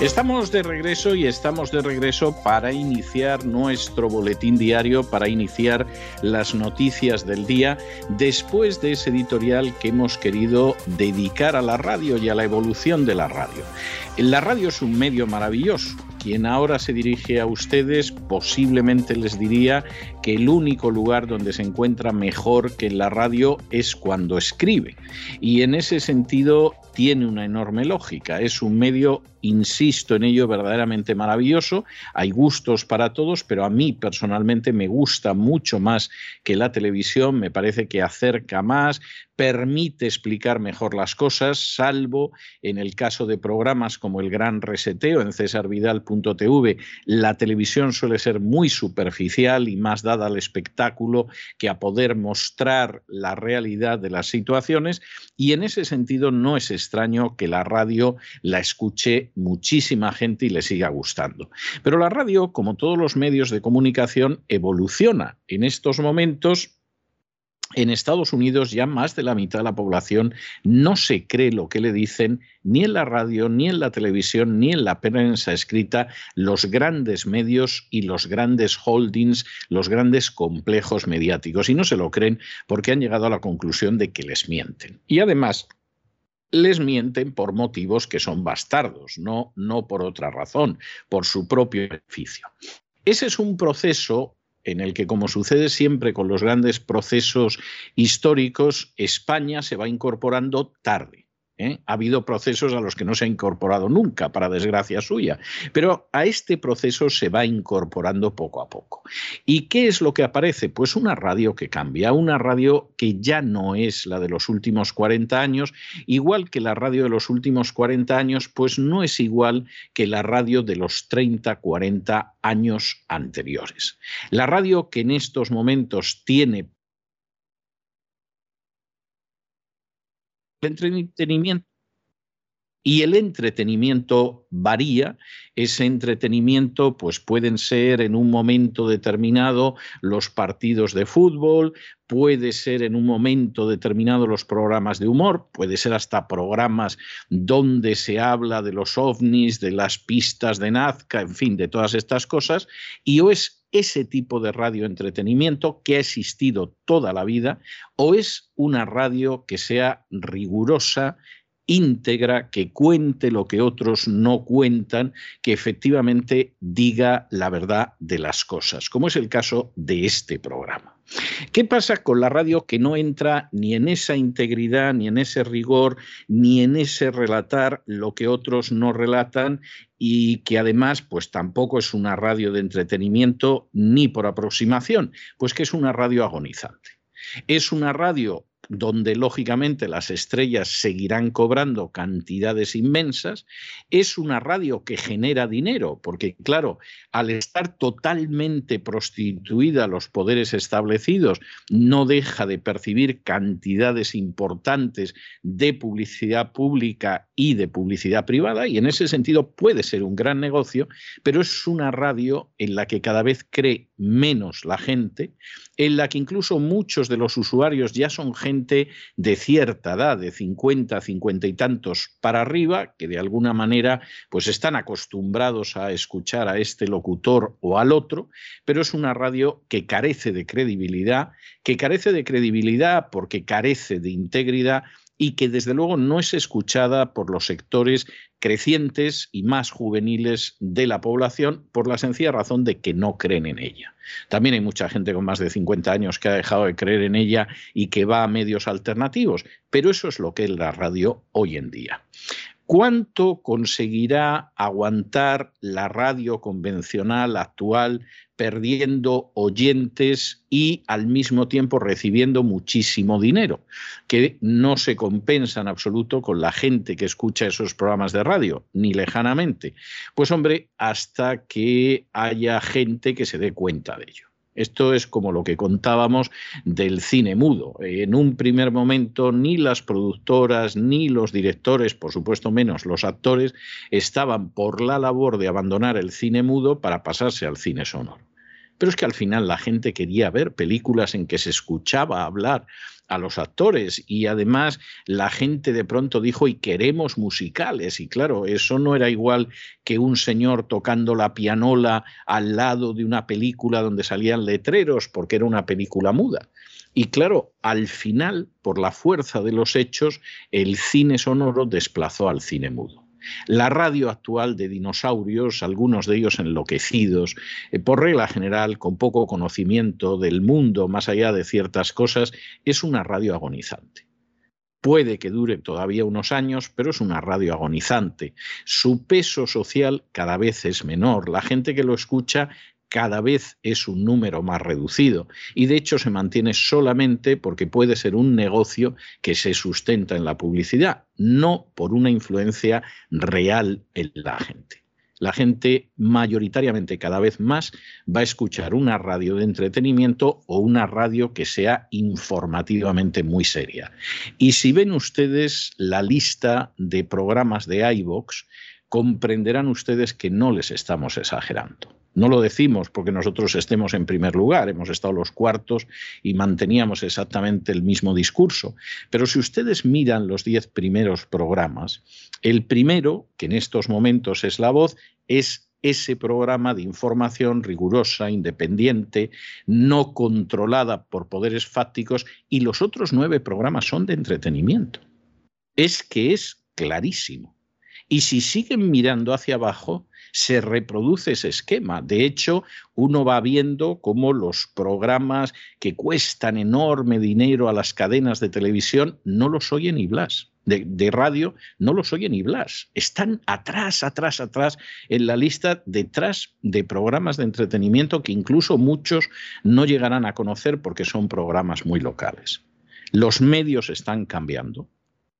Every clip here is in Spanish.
Estamos de regreso y estamos de regreso para iniciar nuestro boletín diario, para iniciar las noticias del día, después de ese editorial que hemos querido dedicar a la radio y a la evolución de la radio. La radio es un medio maravilloso. Quien ahora se dirige a ustedes posiblemente les diría que el único lugar donde se encuentra mejor que en la radio es cuando escribe. Y en ese sentido tiene una enorme lógica. Es un medio, insisto en ello, verdaderamente maravilloso. Hay gustos para todos, pero a mí personalmente me gusta mucho más que la televisión. Me parece que acerca más, permite explicar mejor las cosas, salvo en el caso de programas como el Gran Reseteo en cesarvidal.tv. La televisión suele ser muy superficial y más dada al espectáculo que a poder mostrar la realidad de las situaciones y en ese sentido no es extraño que la radio la escuche muchísima gente y le siga gustando. Pero la radio, como todos los medios de comunicación, evoluciona. En estos momentos en Estados Unidos ya más de la mitad de la población no se cree lo que le dicen ni en la radio, ni en la televisión, ni en la prensa escrita los grandes medios y los grandes holdings, los grandes complejos mediáticos. Y no se lo creen porque han llegado a la conclusión de que les mienten. Y además, les mienten por motivos que son bastardos, no, no por otra razón, por su propio beneficio. Ese es un proceso en el que, como sucede siempre con los grandes procesos históricos, España se va incorporando tarde. ¿Eh? Ha habido procesos a los que no se ha incorporado nunca, para desgracia suya, pero a este proceso se va incorporando poco a poco. ¿Y qué es lo que aparece? Pues una radio que cambia, una radio que ya no es la de los últimos 40 años, igual que la radio de los últimos 40 años, pues no es igual que la radio de los 30, 40 años anteriores. La radio que en estos momentos tiene entretenimiento. Y el entretenimiento varía. Ese entretenimiento, pues pueden ser en un momento determinado los partidos de fútbol, puede ser en un momento determinado los programas de humor, puede ser hasta programas donde se habla de los ovnis, de las pistas de Nazca, en fin, de todas estas cosas, y o es ese tipo de radio entretenimiento que ha existido toda la vida o es una radio que sea rigurosa, íntegra, que cuente lo que otros no cuentan, que efectivamente diga la verdad de las cosas, como es el caso de este programa. ¿Qué pasa con la radio que no entra ni en esa integridad, ni en ese rigor, ni en ese relatar lo que otros no relatan y que además pues tampoco es una radio de entretenimiento ni por aproximación, pues que es una radio agonizante. Es una radio donde lógicamente las estrellas seguirán cobrando cantidades inmensas, es una radio que genera dinero, porque claro, al estar totalmente prostituida a los poderes establecidos, no deja de percibir cantidades importantes de publicidad pública y de publicidad privada, y en ese sentido puede ser un gran negocio, pero es una radio en la que cada vez cree menos la gente, en la que incluso muchos de los usuarios ya son gente de cierta edad, de 50, 50 y tantos para arriba, que de alguna manera pues están acostumbrados a escuchar a este locutor o al otro, pero es una radio que carece de credibilidad, que carece de credibilidad porque carece de integridad y que desde luego no es escuchada por los sectores crecientes y más juveniles de la población por la sencilla razón de que no creen en ella. También hay mucha gente con más de 50 años que ha dejado de creer en ella y que va a medios alternativos, pero eso es lo que es la radio hoy en día. ¿Cuánto conseguirá aguantar la radio convencional actual perdiendo oyentes y al mismo tiempo recibiendo muchísimo dinero, que no se compensa en absoluto con la gente que escucha esos programas de radio, ni lejanamente? Pues hombre, hasta que haya gente que se dé cuenta de ello. Esto es como lo que contábamos del cine mudo. En un primer momento ni las productoras ni los directores, por supuesto menos los actores, estaban por la labor de abandonar el cine mudo para pasarse al cine sonoro. Pero es que al final la gente quería ver películas en que se escuchaba hablar a los actores y además la gente de pronto dijo y queremos musicales y claro, eso no era igual que un señor tocando la pianola al lado de una película donde salían letreros porque era una película muda. Y claro, al final, por la fuerza de los hechos, el cine sonoro desplazó al cine mudo. La radio actual de dinosaurios, algunos de ellos enloquecidos, eh, por regla general con poco conocimiento del mundo más allá de ciertas cosas, es una radio agonizante. Puede que dure todavía unos años, pero es una radio agonizante. Su peso social cada vez es menor. La gente que lo escucha cada vez es un número más reducido y de hecho se mantiene solamente porque puede ser un negocio que se sustenta en la publicidad, no por una influencia real en la gente. La gente mayoritariamente cada vez más va a escuchar una radio de entretenimiento o una radio que sea informativamente muy seria. Y si ven ustedes la lista de programas de iVox, comprenderán ustedes que no les estamos exagerando. No lo decimos porque nosotros estemos en primer lugar, hemos estado los cuartos y manteníamos exactamente el mismo discurso. Pero si ustedes miran los diez primeros programas, el primero, que en estos momentos es La Voz, es ese programa de información rigurosa, independiente, no controlada por poderes fácticos, y los otros nueve programas son de entretenimiento. Es que es clarísimo. Y si siguen mirando hacia abajo, se reproduce ese esquema. De hecho, uno va viendo cómo los programas que cuestan enorme dinero a las cadenas de televisión no los oye ni Blas. De, radio no los oye ni Blas. Están atrás, atrás, atrás en la lista, detrás de programas de entretenimiento que incluso muchos no llegarán a conocer porque son programas muy locales. Los medios están cambiando,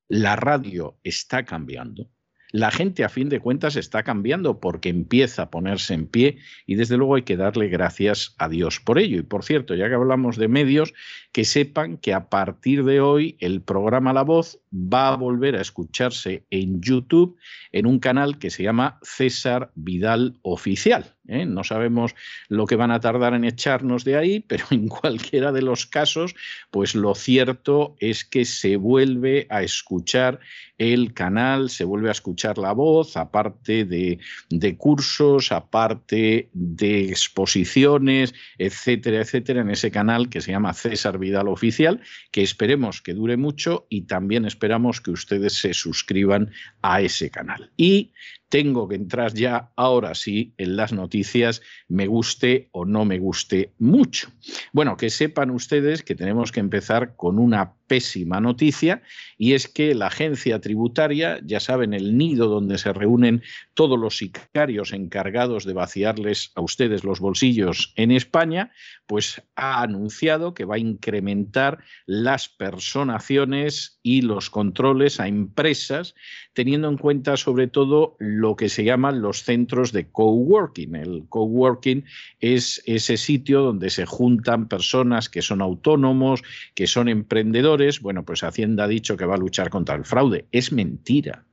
la radio está cambiando la gente a fin de cuentas está cambiando porque empieza a ponerse en pie y desde luego hay que darle gracias a Dios por ello. Y por cierto, ya que hablamos de medios, que sepan que a partir de hoy el programa La Voz va a volver a escucharse en YouTube en un canal que se llama César Vidal Oficial. ¿Eh? No sabemos lo que van a tardar en echarnos de ahí, pero en cualquiera de los casos, pues lo cierto es que se vuelve a escuchar el canal, se vuelve a escuchar la voz, aparte de, de cursos, aparte de exposiciones, etcétera, etcétera, en ese canal que se llama César Vidal Oficial, que esperemos que dure mucho y también esperamos que ustedes se suscriban a ese canal. Y tengo que entrar ya ahora sí en las noticias, me guste o no me guste mucho. Bueno, que sepan ustedes que tenemos que empezar con una pésima noticia y es que la agencia tributaria, ya saben, el nido donde se reúnen todos los sicarios encargados de vaciarles a ustedes los bolsillos en España, pues ha anunciado que va a incrementar las personaciones y los controles a empresas, teniendo en cuenta sobre todo lo que se llaman los centros de coworking. El coworking es ese sitio donde se juntan personas que son autónomos, que son emprendedores, bueno, pues Hacienda ha dicho que va a luchar contra el fraude. Es mentira.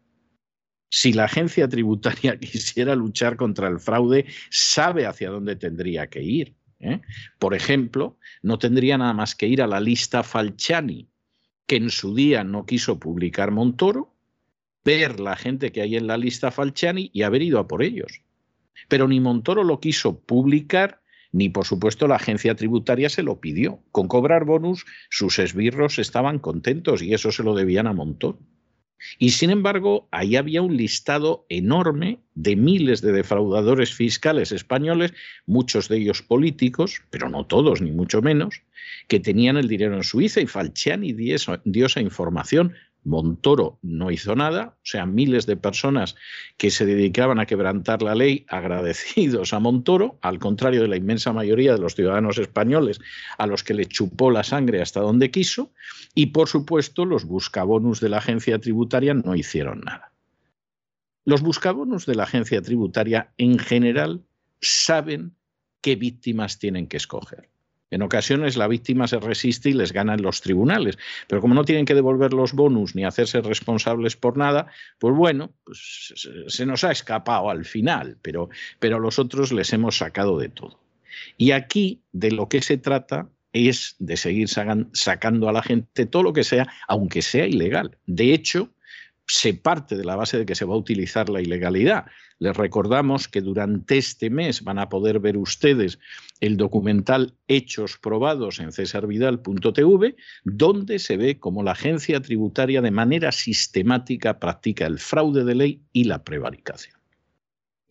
Si la agencia tributaria quisiera luchar contra el fraude, sabe hacia dónde tendría que ir. ¿eh? Por ejemplo, no tendría nada más que ir a la lista Falciani, que en su día no quiso publicar Montoro, ver la gente que hay en la lista Falciani y haber ido a por ellos. Pero ni Montoro lo quiso publicar, ni por supuesto la agencia tributaria se lo pidió. Con cobrar bonus, sus esbirros estaban contentos y eso se lo debían a montón. Y sin embargo, ahí había un listado enorme de miles de defraudadores fiscales españoles, muchos de ellos políticos, pero no todos, ni mucho menos, que tenían el dinero en Suiza y Falciani dio esa información Montoro no hizo nada, o sea, miles de personas que se dedicaban a quebrantar la ley agradecidos a Montoro, al contrario de la inmensa mayoría de los ciudadanos españoles a los que le chupó la sangre hasta donde quiso, y por supuesto los buscabonus de la agencia tributaria no hicieron nada. Los buscabonus de la agencia tributaria en general saben qué víctimas tienen que escoger. En ocasiones la víctima se resiste y les gana en los tribunales, pero como no tienen que devolver los bonus ni hacerse responsables por nada, pues bueno, pues se nos ha escapado al final, pero, pero a los otros les hemos sacado de todo. Y aquí de lo que se trata es de seguir sacando a la gente todo lo que sea, aunque sea ilegal. De hecho, se parte de la base de que se va a utilizar la ilegalidad. Les recordamos que durante este mes van a poder ver ustedes el documental Hechos Probados en cesarvidal.tv, donde se ve cómo la agencia tributaria de manera sistemática practica el fraude de ley y la prevaricación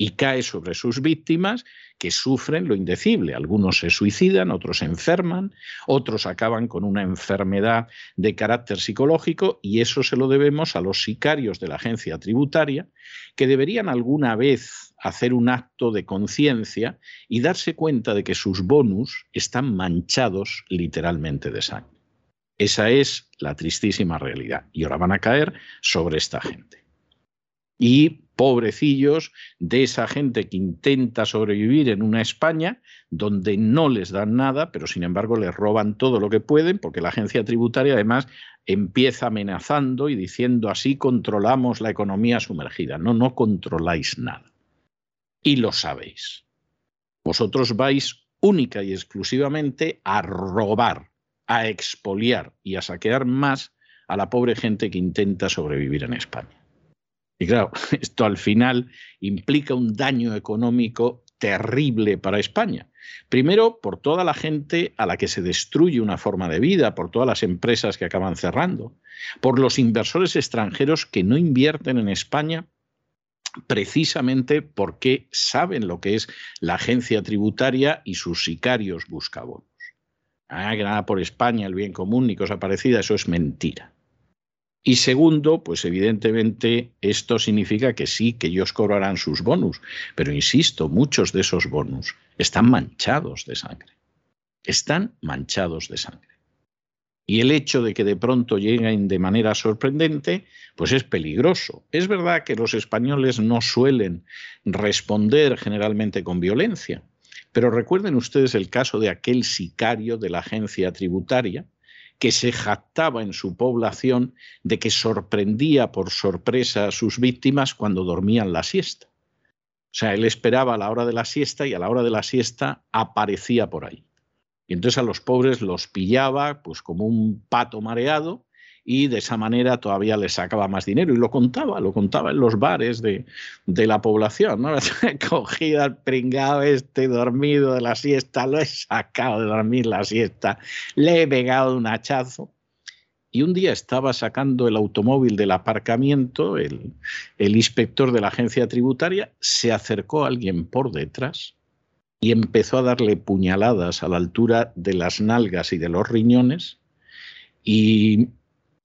y cae sobre sus víctimas que sufren lo indecible. Algunos se suicidan, otros se enferman, otros acaban con una enfermedad de carácter psicológico y eso se lo debemos a los sicarios de la agencia tributaria que deberían alguna vez hacer un acto de conciencia y darse cuenta de que sus bonus están manchados literalmente de sangre. Esa es la tristísima realidad y ahora van a caer sobre esta gente. Y pobrecillos de esa gente que intenta sobrevivir en una España donde no les dan nada, pero sin embargo les roban todo lo que pueden, porque la agencia tributaria además empieza amenazando y diciendo así controlamos la economía sumergida. No, no controláis nada. Y lo sabéis. Vosotros vais única y exclusivamente a robar, a expoliar y a saquear más a la pobre gente que intenta sobrevivir en España. Y claro, esto al final implica un daño económico terrible para España. Primero, por toda la gente a la que se destruye una forma de vida, por todas las empresas que acaban cerrando, por los inversores extranjeros que no invierten en España precisamente porque saben lo que es la agencia tributaria y sus sicarios buscabonos. Ah, que nada por España, el bien común ni cosa parecida, eso es mentira. Y segundo, pues evidentemente esto significa que sí, que ellos cobrarán sus bonus, pero insisto, muchos de esos bonus están manchados de sangre. Están manchados de sangre. Y el hecho de que de pronto lleguen de manera sorprendente, pues es peligroso. Es verdad que los españoles no suelen responder generalmente con violencia, pero recuerden ustedes el caso de aquel sicario de la agencia tributaria, que se jactaba en su población de que sorprendía por sorpresa a sus víctimas cuando dormían la siesta. O sea, él esperaba a la hora de la siesta y a la hora de la siesta aparecía por ahí. Y entonces a los pobres los pillaba pues como un pato mareado y de esa manera todavía le sacaba más dinero y lo contaba, lo contaba en los bares de, la población. ¿no? Cogido al pringado este dormido de la siesta, lo he sacado de dormir la siesta, le he pegado un hachazo. Y un día estaba sacando el automóvil del aparcamiento, el, el inspector de la agencia tributaria se acercó a alguien por detrás y empezó a darle puñaladas a la altura de las nalgas y de los riñones y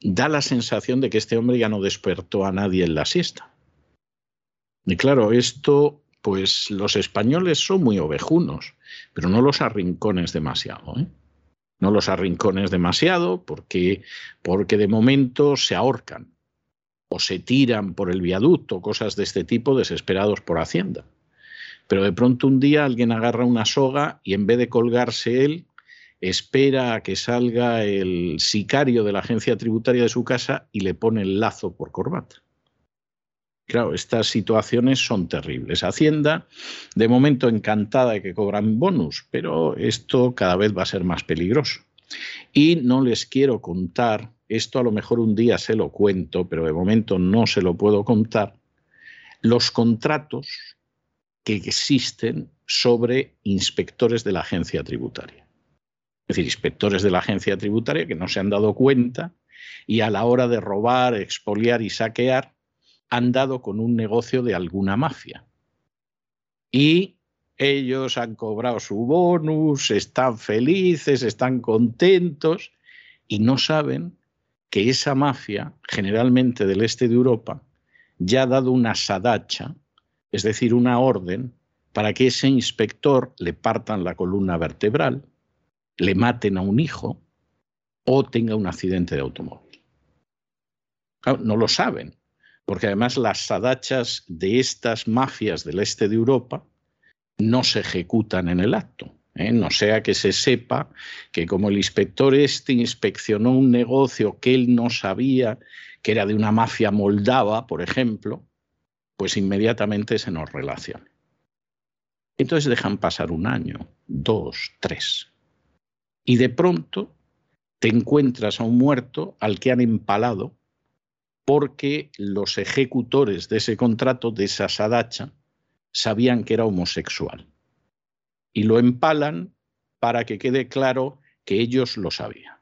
da la sensación de que este hombre ya no despertó a nadie en la siesta. Y claro, esto, pues los españoles son muy ovejunos, pero no los arrincones demasiado. ¿eh? No los arrincones demasiado porque, porque de momento se ahorcan o se tiran por el viaducto, cosas de este tipo, desesperados por Hacienda. Pero de pronto un día alguien agarra una soga y en vez de colgarse él, espera a que salga el sicario de la agencia tributaria de su casa y le pone el lazo por corbata. Claro, estas situaciones son terribles. Hacienda, de momento encantada de que cobran bonus, pero esto cada vez va a ser más peligroso. Y no les quiero contar, esto a lo mejor un día se lo cuento, pero de momento no se lo puedo contar, los contratos que existen sobre inspectores de la agencia tributaria es decir, inspectores de la agencia tributaria que no se han dado cuenta y a la hora de robar, expoliar y saquear han dado con un negocio de alguna mafia. Y ellos han cobrado su bonus, están felices, están contentos y no saben que esa mafia, generalmente del este de Europa, ya ha dado una sadacha, es decir, una orden, para que ese inspector le partan la columna vertebral, le maten a un hijo o tenga un accidente de automóvil. no lo saben, porque además las sadachas de estas mafias del este de Europa no se ejecutan en el acto. ¿eh? no sea que se sepa que como el inspector este inspeccionó un negocio que él no sabía que era de una mafia moldava, por ejemplo, pues inmediatamente se nos relaciona. Entonces dejan pasar un año, dos, tres. Y de pronto te encuentras a un muerto al que han empalado porque los ejecutores de ese contrato, de esa sadacha, sabían que era homosexual. Y lo empalan para que quede claro que ellos lo sabían.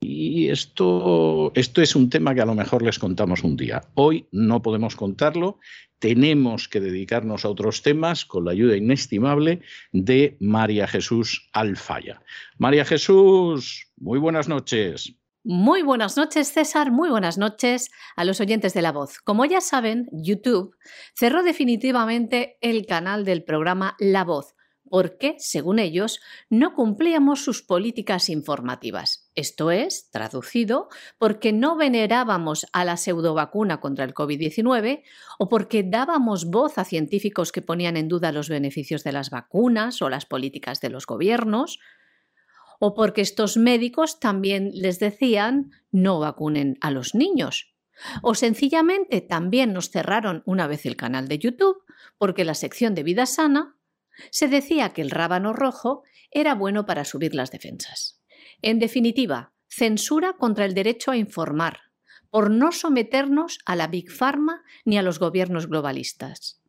Y esto, esto es un tema que a lo mejor les contamos un día. Hoy no podemos contarlo, tenemos que dedicarnos a otros temas con la ayuda inestimable de María Jesús Alfaya. María Jesús, muy buenas noches. Muy buenas noches, César. Muy buenas noches a los oyentes de La Voz. Como ya saben, YouTube cerró definitivamente el canal del programa La Voz porque, según ellos, no cumplíamos sus políticas informativas. Esto es, traducido, porque no venerábamos a la pseudovacuna contra el COVID-19 o porque dábamos voz a científicos que ponían en duda los beneficios de las vacunas o las políticas de los gobiernos, o porque estos médicos también les decían no vacunen a los niños. O sencillamente también nos cerraron una vez el canal de YouTube porque la sección de vida sana se decía que el rábano rojo era bueno para subir las defensas. En definitiva, censura contra el derecho a informar, por no someternos a la Big Pharma ni a los gobiernos globalistas.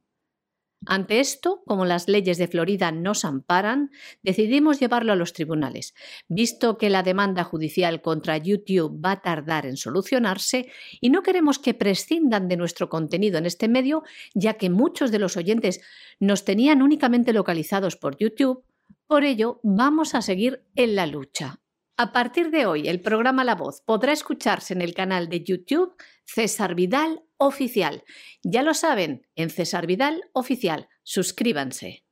Ante esto, como las leyes de Florida nos amparan, decidimos llevarlo a los tribunales, visto que la demanda judicial contra YouTube va a tardar en solucionarse y no queremos que prescindan de nuestro contenido en este medio, ya que muchos de los oyentes nos tenían únicamente localizados por YouTube. Por ello, vamos a seguir en la lucha. A partir de hoy, el programa La Voz podrá escucharse en el canal de YouTube César Vidal Oficial. Ya lo saben, en César Vidal Oficial. Suscríbanse.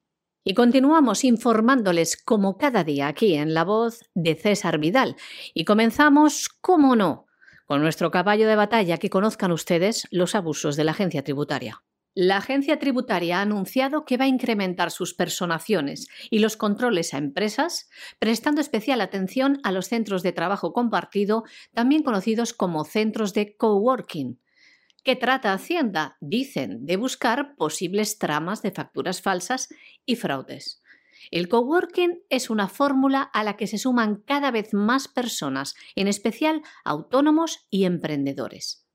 Y continuamos informándoles como cada día aquí en La Voz de César Vidal. Y comenzamos, cómo no, con nuestro caballo de batalla que conozcan ustedes los abusos de la agencia tributaria. La agencia tributaria ha anunciado que va a incrementar sus personaciones y los controles a empresas, prestando especial atención a los centros de trabajo compartido, también conocidos como centros de coworking. ¿Qué trata Hacienda? Dicen de buscar posibles tramas de facturas falsas y fraudes. El coworking es una fórmula a la que se suman cada vez más personas, en especial autónomos y emprendedores.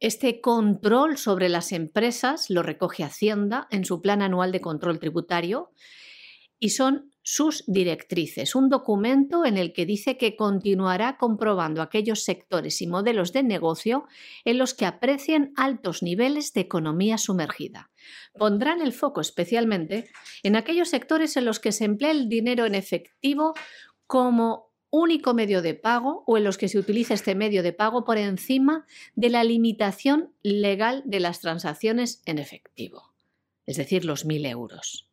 Este control sobre las empresas lo recoge Hacienda en su Plan Anual de Control Tributario y son sus directrices, un documento en el que dice que continuará comprobando aquellos sectores y modelos de negocio en los que aprecien altos niveles de economía sumergida. Pondrán el foco especialmente en aquellos sectores en los que se emplea el dinero en efectivo como único medio de pago o en los que se utiliza este medio de pago por encima de la limitación legal de las transacciones en efectivo, es decir, los 1.000 euros.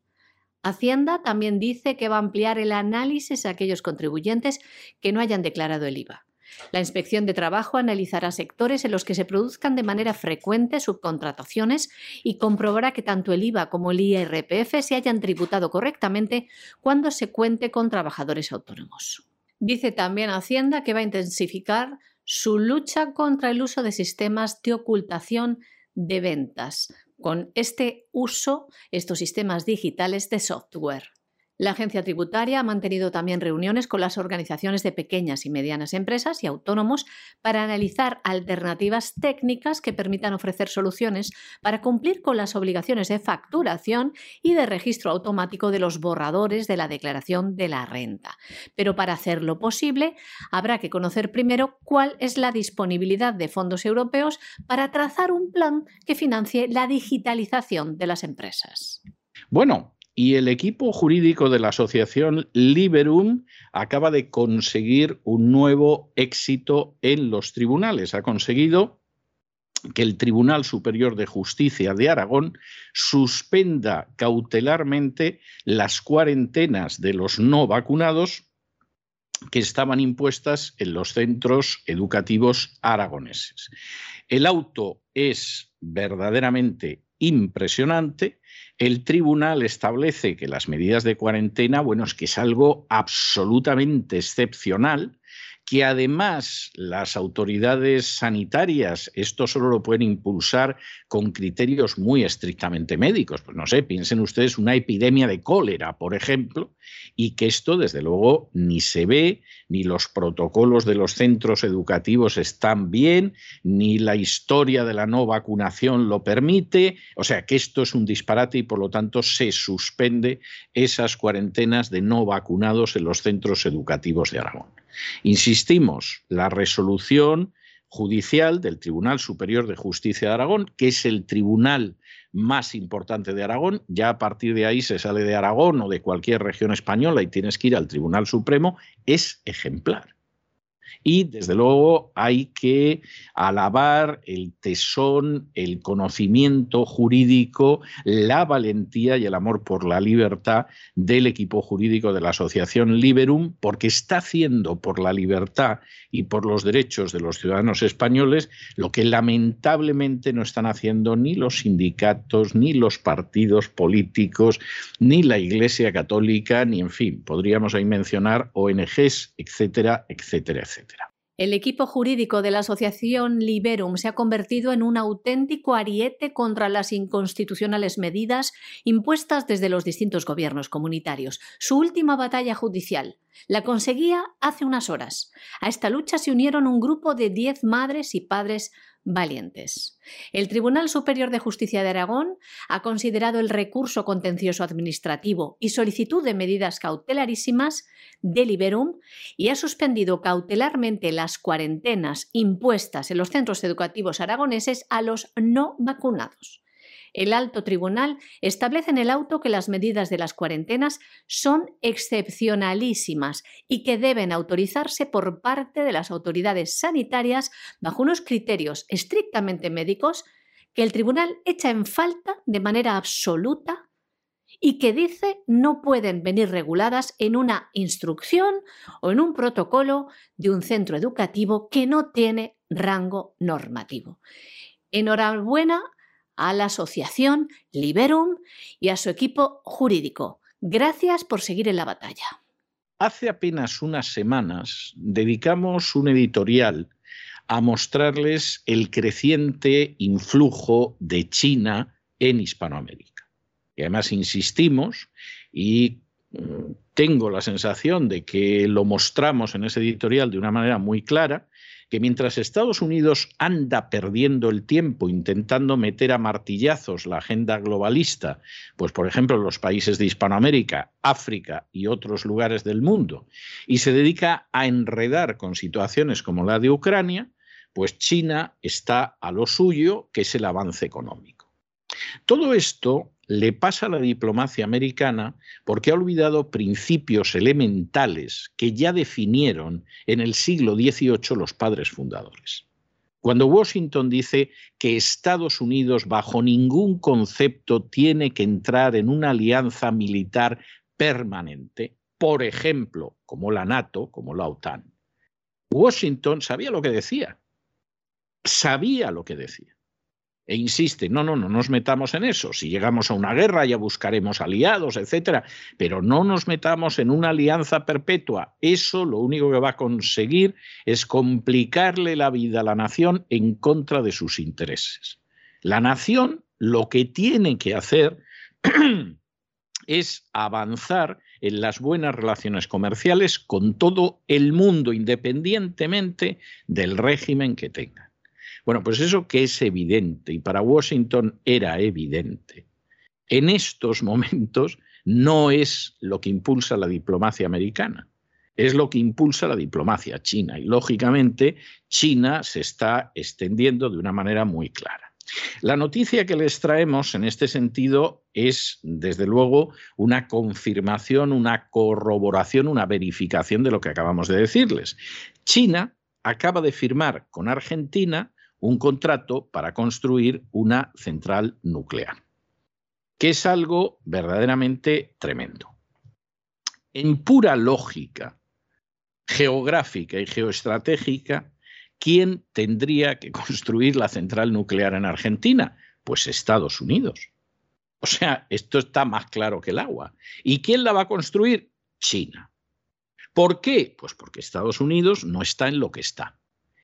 Hacienda también dice que va a ampliar el análisis a aquellos contribuyentes que no hayan declarado el IVA. La inspección de trabajo analizará sectores en los que se produzcan de manera frecuente subcontrataciones y comprobará que tanto el IVA como el IRPF se hayan tributado correctamente cuando se cuente con trabajadores autónomos. Dice también Hacienda que va a intensificar su lucha contra el uso de sistemas de ocultación de ventas, con este uso, estos sistemas digitales de software. La agencia tributaria ha mantenido también reuniones con las organizaciones de pequeñas y medianas empresas y autónomos para analizar alternativas técnicas que permitan ofrecer soluciones para cumplir con las obligaciones de facturación y de registro automático de los borradores de la declaración de la renta. Pero para hacerlo posible, habrá que conocer primero cuál es la disponibilidad de fondos europeos para trazar un plan que financie la digitalización de las empresas. Bueno, y el equipo jurídico de la asociación Liberum acaba de conseguir un nuevo éxito en los tribunales. Ha conseguido que el Tribunal Superior de Justicia de Aragón suspenda cautelarmente las cuarentenas de los no vacunados que estaban impuestas en los centros educativos aragoneses. El auto es verdaderamente impresionante el tribunal establece que las medidas de cuarentena, bueno, es que es algo absolutamente excepcional que además las autoridades sanitarias esto solo lo pueden impulsar con criterios muy estrictamente médicos. Pues no sé, piensen ustedes una epidemia de cólera, por ejemplo, y que esto desde luego ni se ve, ni los protocolos de los centros educativos están bien, ni la historia de la no vacunación lo permite. O sea que esto es un disparate y por lo tanto se suspende esas cuarentenas de no vacunados en los centros educativos de Aragón. Insistimos, la resolución judicial del Tribunal Superior de Justicia de Aragón, que es el tribunal más importante de Aragón, ya a partir de ahí se sale de Aragón o de cualquier región española y tienes que ir al Tribunal Supremo, es ejemplar. Y desde luego hay que alabar el tesón, el conocimiento jurídico, la valentía y el amor por la libertad del equipo jurídico de la Asociación Liberum, porque está haciendo por la libertad y por los derechos de los ciudadanos españoles lo que lamentablemente no están haciendo ni los sindicatos, ni los partidos políticos, ni la Iglesia Católica, ni en fin, podríamos ahí mencionar ONGs, etcétera, etcétera, etcétera. El equipo jurídico de la Asociación Liberum se ha convertido en un auténtico ariete contra las inconstitucionales medidas impuestas desde los distintos gobiernos comunitarios. Su última batalla judicial la conseguía hace unas horas. A esta lucha se unieron un grupo de diez madres y padres valientes. El Tribunal Superior de Justicia de Aragón ha considerado el recurso contencioso administrativo y solicitud de medidas cautelarísimas de Liberum y ha suspendido cautelarmente las cuarentenas impuestas en los centros educativos aragoneses a los no vacunados. El alto tribunal establece en el auto que las medidas de las cuarentenas son excepcionalísimas y que deben autorizarse por parte de las autoridades sanitarias bajo unos criterios estrictamente médicos que el tribunal echa en falta de manera absoluta y que dice no pueden venir reguladas en una instrucción o en un protocolo de un centro educativo que no tiene rango normativo. Enhorabuena a la asociación Liberum y a su equipo jurídico. Gracias por seguir en la batalla. Hace apenas unas semanas dedicamos un editorial a mostrarles el creciente influjo de China en Hispanoamérica. Y además insistimos y mm, tengo la sensación de que lo mostramos en ese editorial de una manera muy clara, que mientras Estados Unidos anda perdiendo el tiempo intentando meter a martillazos la agenda globalista, pues por ejemplo los países de Hispanoamérica, África y otros lugares del mundo, y se dedica a enredar con situaciones como la de Ucrania, pues China está a lo suyo, que es el avance económico. Todo esto le pasa a la diplomacia americana porque ha olvidado principios elementales que ya definieron en el siglo XVIII los padres fundadores. Cuando Washington dice que Estados Unidos bajo ningún concepto tiene que entrar en una alianza militar permanente, por ejemplo, como la NATO, como la OTAN, Washington sabía lo que decía. Sabía lo que decía e insiste, no, no, no nos metamos en eso. Si llegamos a una guerra ya buscaremos aliados, etcétera, pero no nos metamos en una alianza perpetua. Eso lo único que va a conseguir es complicarle la vida a la nación en contra de sus intereses. La nación lo que tiene que hacer es avanzar en las buenas relaciones comerciales con todo el mundo, independientemente del régimen que tenga. Bueno, pues eso que es evidente y para Washington era evidente. En estos momentos no es lo que impulsa la diplomacia americana, es lo que impulsa la diplomacia china y lógicamente China se está extendiendo de una manera muy clara. La noticia que les traemos en este sentido es, desde luego, una confirmación, una corroboración, una verificación de lo que acabamos de decirles. China acaba de firmar con Argentina un contrato para construir una central nuclear, que es algo verdaderamente tremendo. En pura lógica geográfica y geoestratégica, ¿quién tendría que construir la central nuclear en Argentina? Pues Estados Unidos. O sea, esto está más claro que el agua. ¿Y quién la va a construir? China. ¿Por qué? Pues porque Estados Unidos no está en lo que está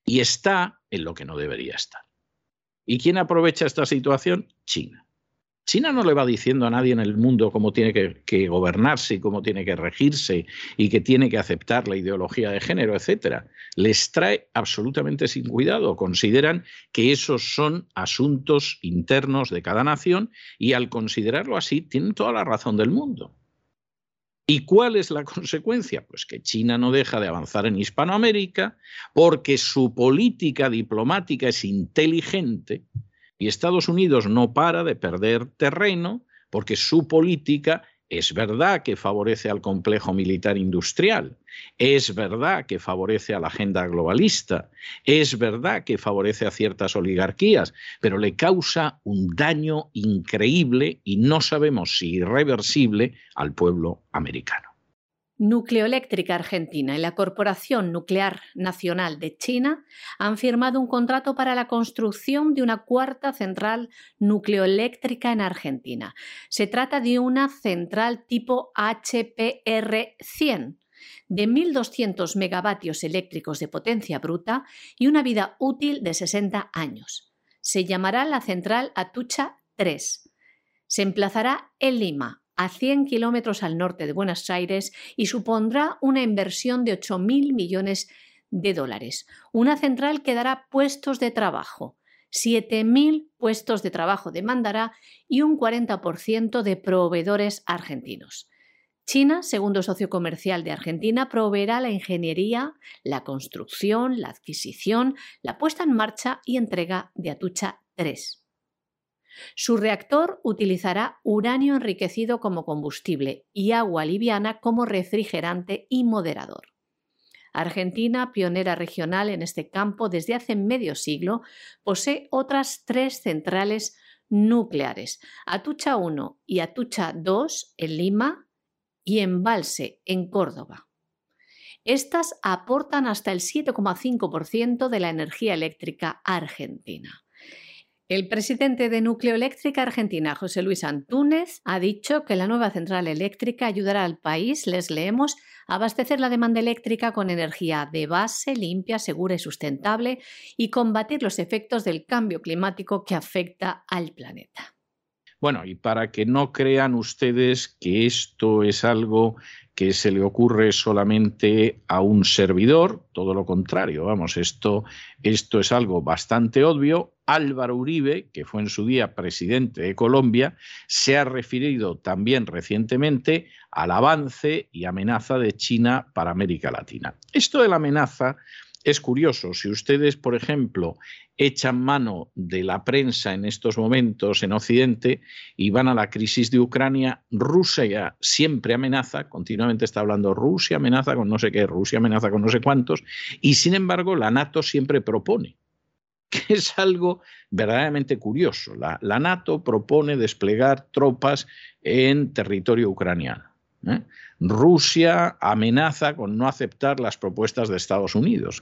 y está en lo que no debería estar. ¿Y quién aprovecha esta situación? China. China no le va diciendo a nadie en el mundo cómo tiene que, gobernarse y cómo tiene que regirse y que tiene que aceptar la ideología de género, etcétera. Les trae absolutamente sin cuidado. Consideran que esos son asuntos internos de cada nación y al considerarlo así tienen toda la razón del mundo. ¿Y cuál es la consecuencia? Pues que China no deja de avanzar en Hispanoamérica porque su política diplomática es inteligente y Estados Unidos no para de perder terreno porque su política es verdad que favorece al complejo militar industrial, es verdad que favorece a la agenda globalista, es verdad que favorece a ciertas oligarquías, pero le causa un daño increíble y no sabemos si irreversible al pueblo americano. Nucleoeléctrica Argentina y la Corporación Nuclear Nacional de China han firmado un contrato para la construcción de una cuarta central nucleoeléctrica en Argentina. Se trata de una central tipo HPR-100 de 1.200 megavatios eléctricos de potencia bruta y una vida útil de 60 años. Se llamará la central Atucha 3. Se emplazará en Lima, a 100 kilómetros al norte de Buenos Aires y supondrá una inversión de 8.000 millones de dólares. Una central que dará puestos de trabajo. 7.000 puestos de trabajo demandará y un 40% de proveedores argentinos. China, segundo socio comercial de Argentina, proveerá la ingeniería, la construcción, la adquisición, la puesta en marcha y entrega de Atucha 3. Su reactor utilizará uranio enriquecido como combustible y agua liviana como refrigerante y moderador. Argentina, pionera regional en este campo desde hace medio siglo, posee otras tres centrales nucleares, Atucha 1 y Atucha 2 en Lima y Embalse en Córdoba. Estas aportan hasta el 7,5% de la energía eléctrica argentina. El presidente de Nucleoeléctrica Argentina, José Luis Antúnez, ha dicho que la nueva central eléctrica ayudará al país, les leemos, a abastecer la demanda eléctrica con energía de base, limpia, segura y sustentable y combatir los efectos del cambio climático que afecta al planeta. Bueno, y para que no crean ustedes que esto es algo que se le ocurre solamente a un servidor, todo lo contrario, vamos, esto, esto es algo bastante obvio. Álvaro Uribe, que fue en su día presidente de Colombia, se ha referido también recientemente al avance y amenaza de China para América Latina. Esto de la amenaza es curioso. Si ustedes, por ejemplo, echan mano de la prensa en estos momentos en Occidente y van a la crisis de Ucrania, Rusia siempre amenaza, continuamente está hablando Rusia amenaza con no sé qué, Rusia amenaza con no sé cuántos, y sin embargo la NATO siempre propone, que es algo verdaderamente curioso. La, la NATO propone desplegar tropas en territorio ucraniano. ¿Eh? Rusia amenaza con no aceptar las propuestas de Estados Unidos.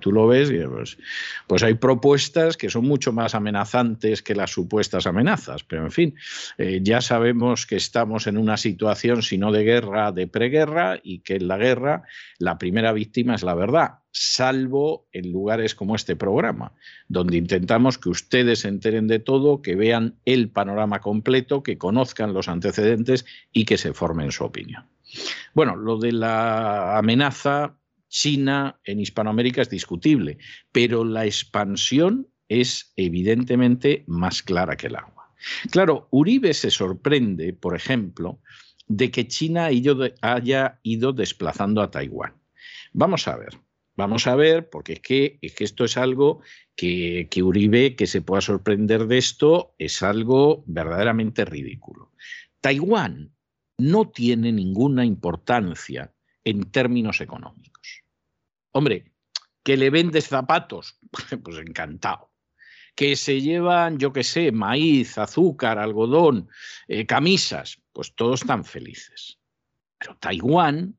tú lo ves pues, pues, hay propuestas que son mucho más amenazantes que las supuestas amenazas. Pero en fin, eh, ya sabemos que estamos en una situación, si no de guerra, de preguerra y que en la guerra la primera víctima es la verdad salvo en lugares como este programa, donde intentamos que ustedes se enteren de todo, que vean el panorama completo, que conozcan los antecedentes y que se formen su opinión. Bueno, lo de la amenaza china en Hispanoamérica es discutible, pero la expansión es evidentemente más clara que el agua. Claro, Uribe se sorprende, por ejemplo, de que China haya ido desplazando a Taiwán. Vamos a ver, vamos a ver, porque es que, esto es algo que, que Uribe, que se pueda sorprender de esto, es algo verdaderamente ridículo. Taiwán no tiene ninguna importancia en términos económicos. Hombre, que le vendes zapatos, pues encantado. Que se llevan, yo qué sé, maíz, azúcar, algodón, eh, camisas, pues todos están felices. Pero Taiwán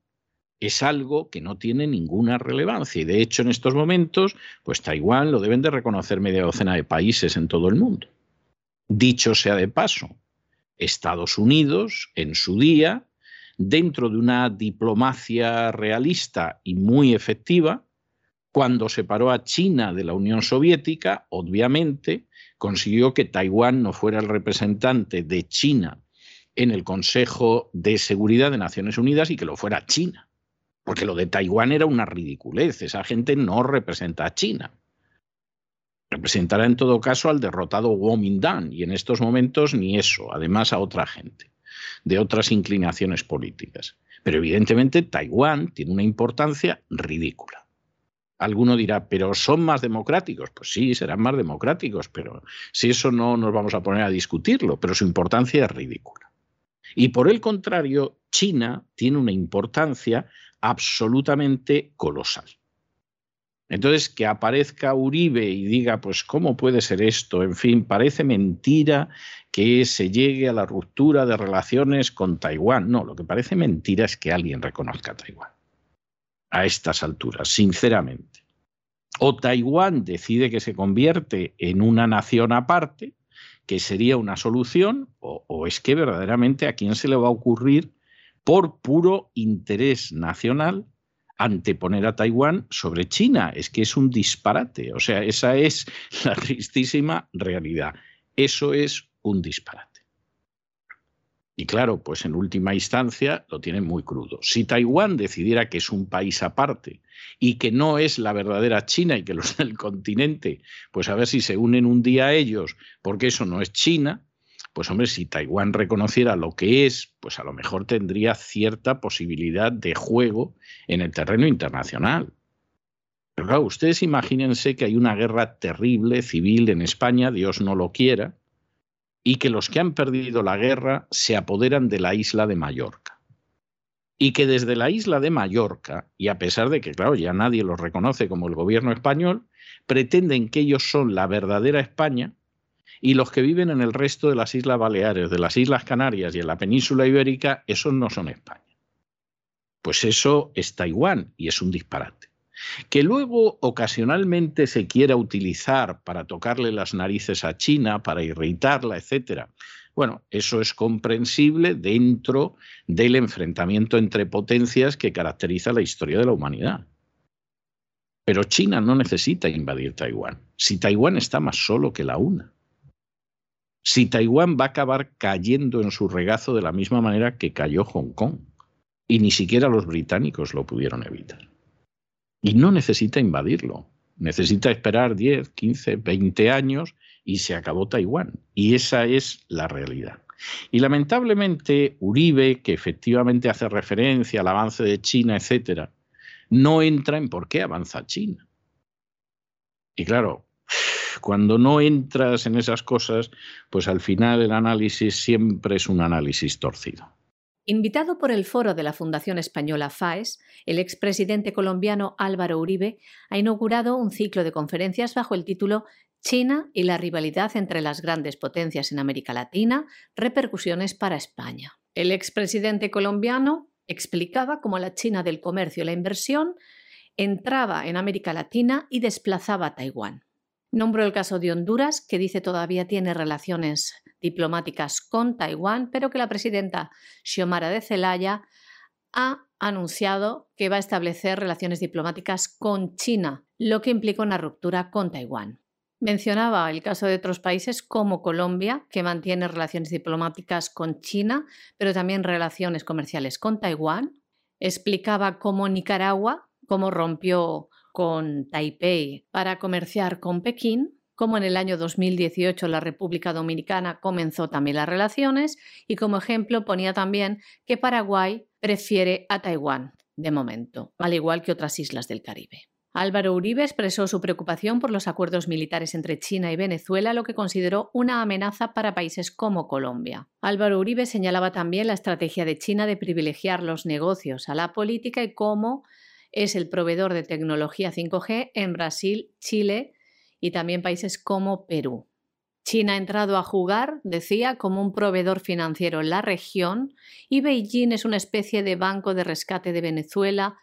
es algo que no tiene ninguna relevancia y de hecho en estos momentos, pues Taiwán lo deben de reconocer media docena de países en todo el mundo. Dicho sea de paso, Estados Unidos, en su día, dentro de una diplomacia realista y muy efectiva, cuando separó a China de la Unión Soviética, obviamente consiguió que Taiwán no fuera el representante de China en el Consejo de Seguridad de Naciones Unidas y que lo fuera China. Porque lo de Taiwán era una ridiculez. Esa gente no representa a China. Representará en todo caso al derrotado Kuomintang y en estos momentos ni eso, además a otra gente de otras inclinaciones políticas. Pero evidentemente Taiwán tiene una importancia ridícula. Alguno dirá, pero son más democráticos. Pues sí, serán más democráticos, pero si eso no nos vamos a poner a discutirlo, pero su importancia es ridícula. Y por el contrario, China tiene una importancia absolutamente colosal. Entonces, que aparezca Uribe y diga, pues, ¿cómo puede ser esto? En fin, parece mentira que se llegue a la ruptura de relaciones con Taiwán. No, lo que parece mentira es que alguien reconozca a Taiwán. A estas alturas, sinceramente. O Taiwán decide que se convierte en una nación aparte, que sería una solución, o, o es que verdaderamente a quién se le va a ocurrir, por puro interés nacional, anteponer a Taiwán sobre China. Es que es un disparate. O sea, esa es la tristísima realidad. Eso es un disparate. Y claro, pues en última instancia lo tienen muy crudo. Si Taiwán decidiera que es un país aparte y que no es la verdadera China y que los del continente, pues a ver si se unen un día a ellos, porque eso no es China, pues hombre, si Taiwán reconociera lo que es, pues a lo mejor tendría cierta posibilidad de juego en el terreno internacional. Pero claro, ustedes imagínense que hay una guerra terrible civil en España, Dios no lo quiera, y que los que han perdido la guerra se apoderan de la isla de Mallorca. Y que desde la isla de Mallorca, y a pesar de que, claro, ya nadie los reconoce como el gobierno español, pretenden que ellos son la verdadera España y los que viven en el resto de las Islas Baleares, de las Islas Canarias y en la península ibérica, esos no son España. Pues eso es Taiwán y es un disparate. Que luego ocasionalmente se quiera utilizar para tocarle las narices a China, para irritarla, etcétera. Bueno, eso es comprensible dentro del enfrentamiento entre potencias que caracteriza la historia de la humanidad. Pero China no necesita invadir Taiwán, si Taiwán está más solo que la una si Taiwán va a acabar cayendo en su regazo de la misma manera que cayó Hong Kong. Y ni siquiera los británicos lo pudieron evitar. Y no necesita invadirlo. Necesita esperar 10, 15, 20 años y se acabó Taiwán. Y esa es la realidad. Y lamentablemente Uribe, que efectivamente hace referencia al avance de China, etcétera, no entra en por qué avanza China. Y claro, cuando no entras en esas cosas, pues al final el análisis siempre es un análisis torcido. Invitado por el foro de la Fundación Española FAES, el expresidente colombiano Álvaro Uribe ha inaugurado un ciclo de conferencias bajo el título China y la rivalidad entre las grandes potencias en América Latina, repercusiones para España. El expresidente colombiano explicaba cómo la China del comercio y la inversión entraba en América Latina y desplazaba a Taiwán. Nombro el caso de Honduras, que dice todavía tiene relaciones diplomáticas con Taiwán, pero que la presidenta Xiomara de Celaya ha anunciado que va a establecer relaciones diplomáticas con China, lo que implica una ruptura con Taiwán. Mencionaba el caso de otros países como Colombia, que mantiene relaciones diplomáticas con China, pero también relaciones comerciales con Taiwán. Explicaba cómo Nicaragua, cómo rompió con Taipei para comerciar con Pekín, como en el año 2018 la República Dominicana comenzó también las relaciones y como ejemplo ponía también que Paraguay prefiere a Taiwán de momento, al igual que otras islas del Caribe. Álvaro Uribe expresó su preocupación por los acuerdos militares entre China y Venezuela, lo que consideró una amenaza para países como Colombia. Álvaro Uribe señalaba también la estrategia de China de privilegiar los negocios a la política y cómo es el proveedor de tecnología 5G en Brasil, Chile y también países como Perú. China ha entrado a jugar, decía, como un proveedor financiero en la región y Beijing es una especie de banco de rescate de Venezuela,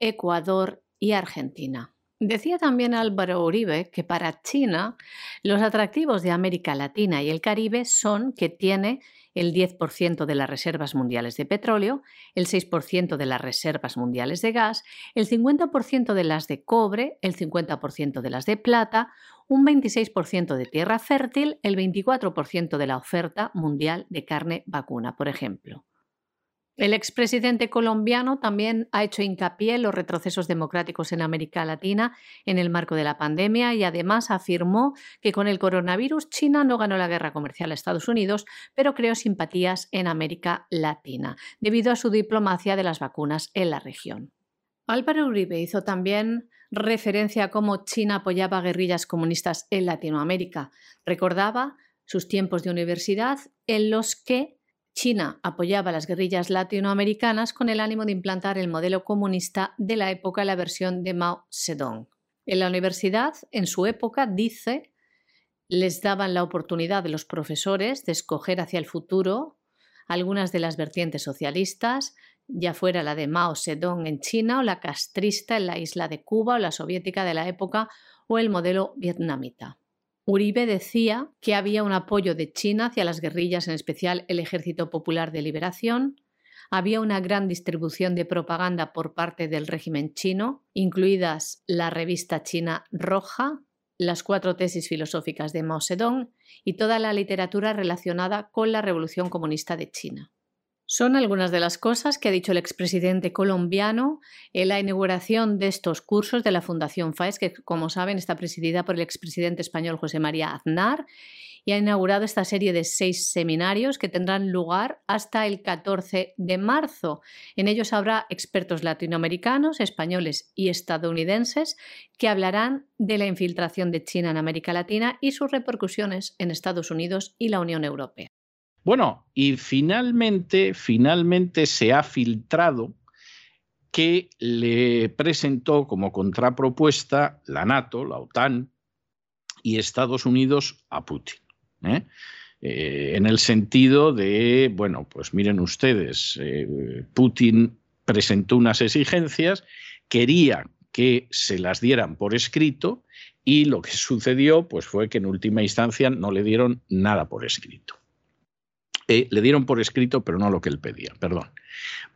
Ecuador y Argentina. Decía también Álvaro Uribe que para China los atractivos de América Latina y el Caribe son que tiene el 10% de las reservas mundiales de petróleo, el 6% de las reservas mundiales de gas, el 50% de las de cobre, el 50% de las de plata, un 26% de tierra fértil, el 24% de la oferta mundial de carne vacuna, por ejemplo. El expresidente colombiano también ha hecho hincapié en los retrocesos democráticos en América Latina en el marco de la pandemia y además afirmó que con el coronavirus China no ganó la guerra comercial a Estados Unidos, pero creó simpatías en América Latina, debido a su diplomacia de las vacunas en la región. Álvaro Uribe hizo también referencia a cómo China apoyaba guerrillas comunistas en Latinoamérica. Recordaba sus tiempos de universidad en los que China apoyaba las guerrillas latinoamericanas con el ánimo de implantar el modelo comunista de la época la versión de Mao Zedong. En la universidad, en su época, dice, les daban la oportunidad de los profesores de escoger hacia el futuro algunas de las vertientes socialistas, ya fuera la de Mao Zedong en China o la castrista en la isla de Cuba o la soviética de la época o el modelo vietnamita. Uribe decía que había un apoyo de China hacia las guerrillas, en especial el Ejército Popular de Liberación, había una gran distribución de propaganda por parte del régimen chino, incluidas la revista china Roja, las cuatro tesis filosóficas de Mao Zedong y toda la literatura relacionada con la Revolución Comunista de China. Son algunas de las cosas que ha dicho el expresidente colombiano en la inauguración de estos cursos de la Fundación FAES, que como saben está presidida por el expresidente español José María Aznar, y ha inaugurado esta serie de seis seminarios que tendrán lugar hasta el 14 de marzo. En ellos habrá expertos latinoamericanos, españoles y estadounidenses que hablarán de la infiltración de China en América Latina y sus repercusiones en Estados Unidos y la Unión Europea. Bueno, y finalmente, finalmente se ha filtrado que le presentó como contrapropuesta la NATO, la OTAN y Estados Unidos a Putin. ¿eh? Eh, en el sentido de, bueno, pues miren ustedes, eh, Putin presentó unas exigencias, quería que se las dieran por escrito y lo que sucedió pues fue que en última instancia no le dieron nada por escrito. Eh, le dieron por escrito, pero no lo que él pedía, perdón.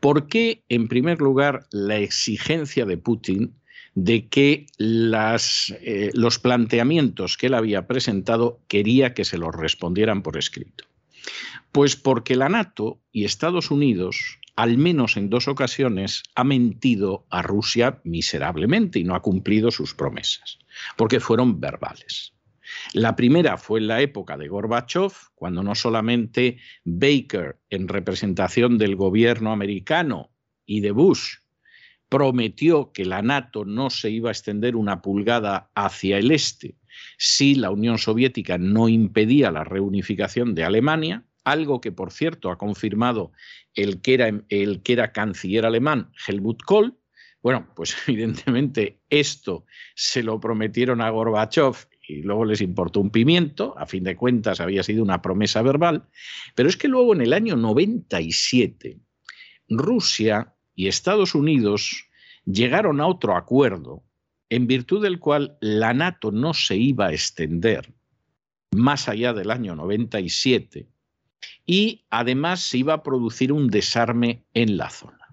¿Por qué, en primer lugar, la exigencia de Putin de que eh, los planteamientos que él había presentado quería que se los respondieran por escrito? Pues porque la NATO y Estados Unidos, al menos en dos ocasiones, ha mentido a Rusia miserablemente y no ha cumplido sus promesas, porque fueron verbales. La primera fue en la época de Gorbachev, cuando no solamente Baker, en representación del gobierno americano y de Bush, prometió que la NATO no se iba a extender una pulgada hacia el este si la Unión Soviética no impedía la reunificación de Alemania, algo que por cierto ha confirmado el que era, el que era canciller alemán Helmut Kohl. Bueno, pues evidentemente esto se lo prometieron a Gorbachev y luego les importó un pimiento, a fin de cuentas había sido una promesa verbal, pero es que luego en el año 97 Rusia y Estados Unidos llegaron a otro acuerdo en virtud del cual la NATO no se iba a extender más allá del año 97 y además se iba a producir un desarme en la zona.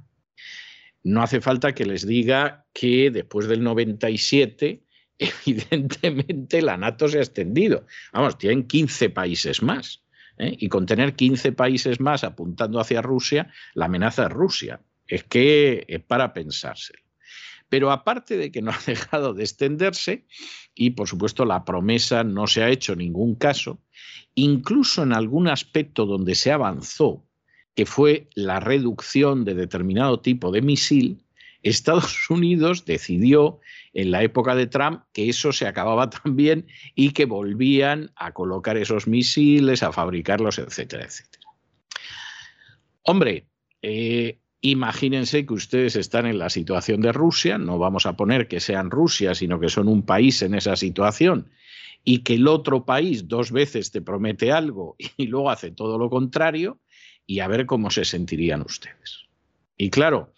No hace falta que les diga que después del 97 evidentemente la NATO se ha extendido. Vamos, tienen 15 países más. ¿eh? Y con tener 15 países más apuntando hacia Rusia, la amenaza es Rusia. Es que es para pensárselo. Pero aparte de que no ha dejado de extenderse, y por supuesto la promesa no se ha hecho ningún caso, incluso en algún aspecto donde se avanzó, que fue la reducción de determinado tipo de misil, Estados Unidos decidió en la época de Trump que eso se acababa también y que volvían a colocar esos misiles, a fabricarlos, etcétera, etcétera. Hombre, eh, imagínense que ustedes están en la situación de Rusia, no vamos a poner que sean Rusia, sino que son un país en esa situación y que el otro país dos veces te promete algo y luego hace todo lo contrario y a ver cómo se sentirían ustedes. Y claro,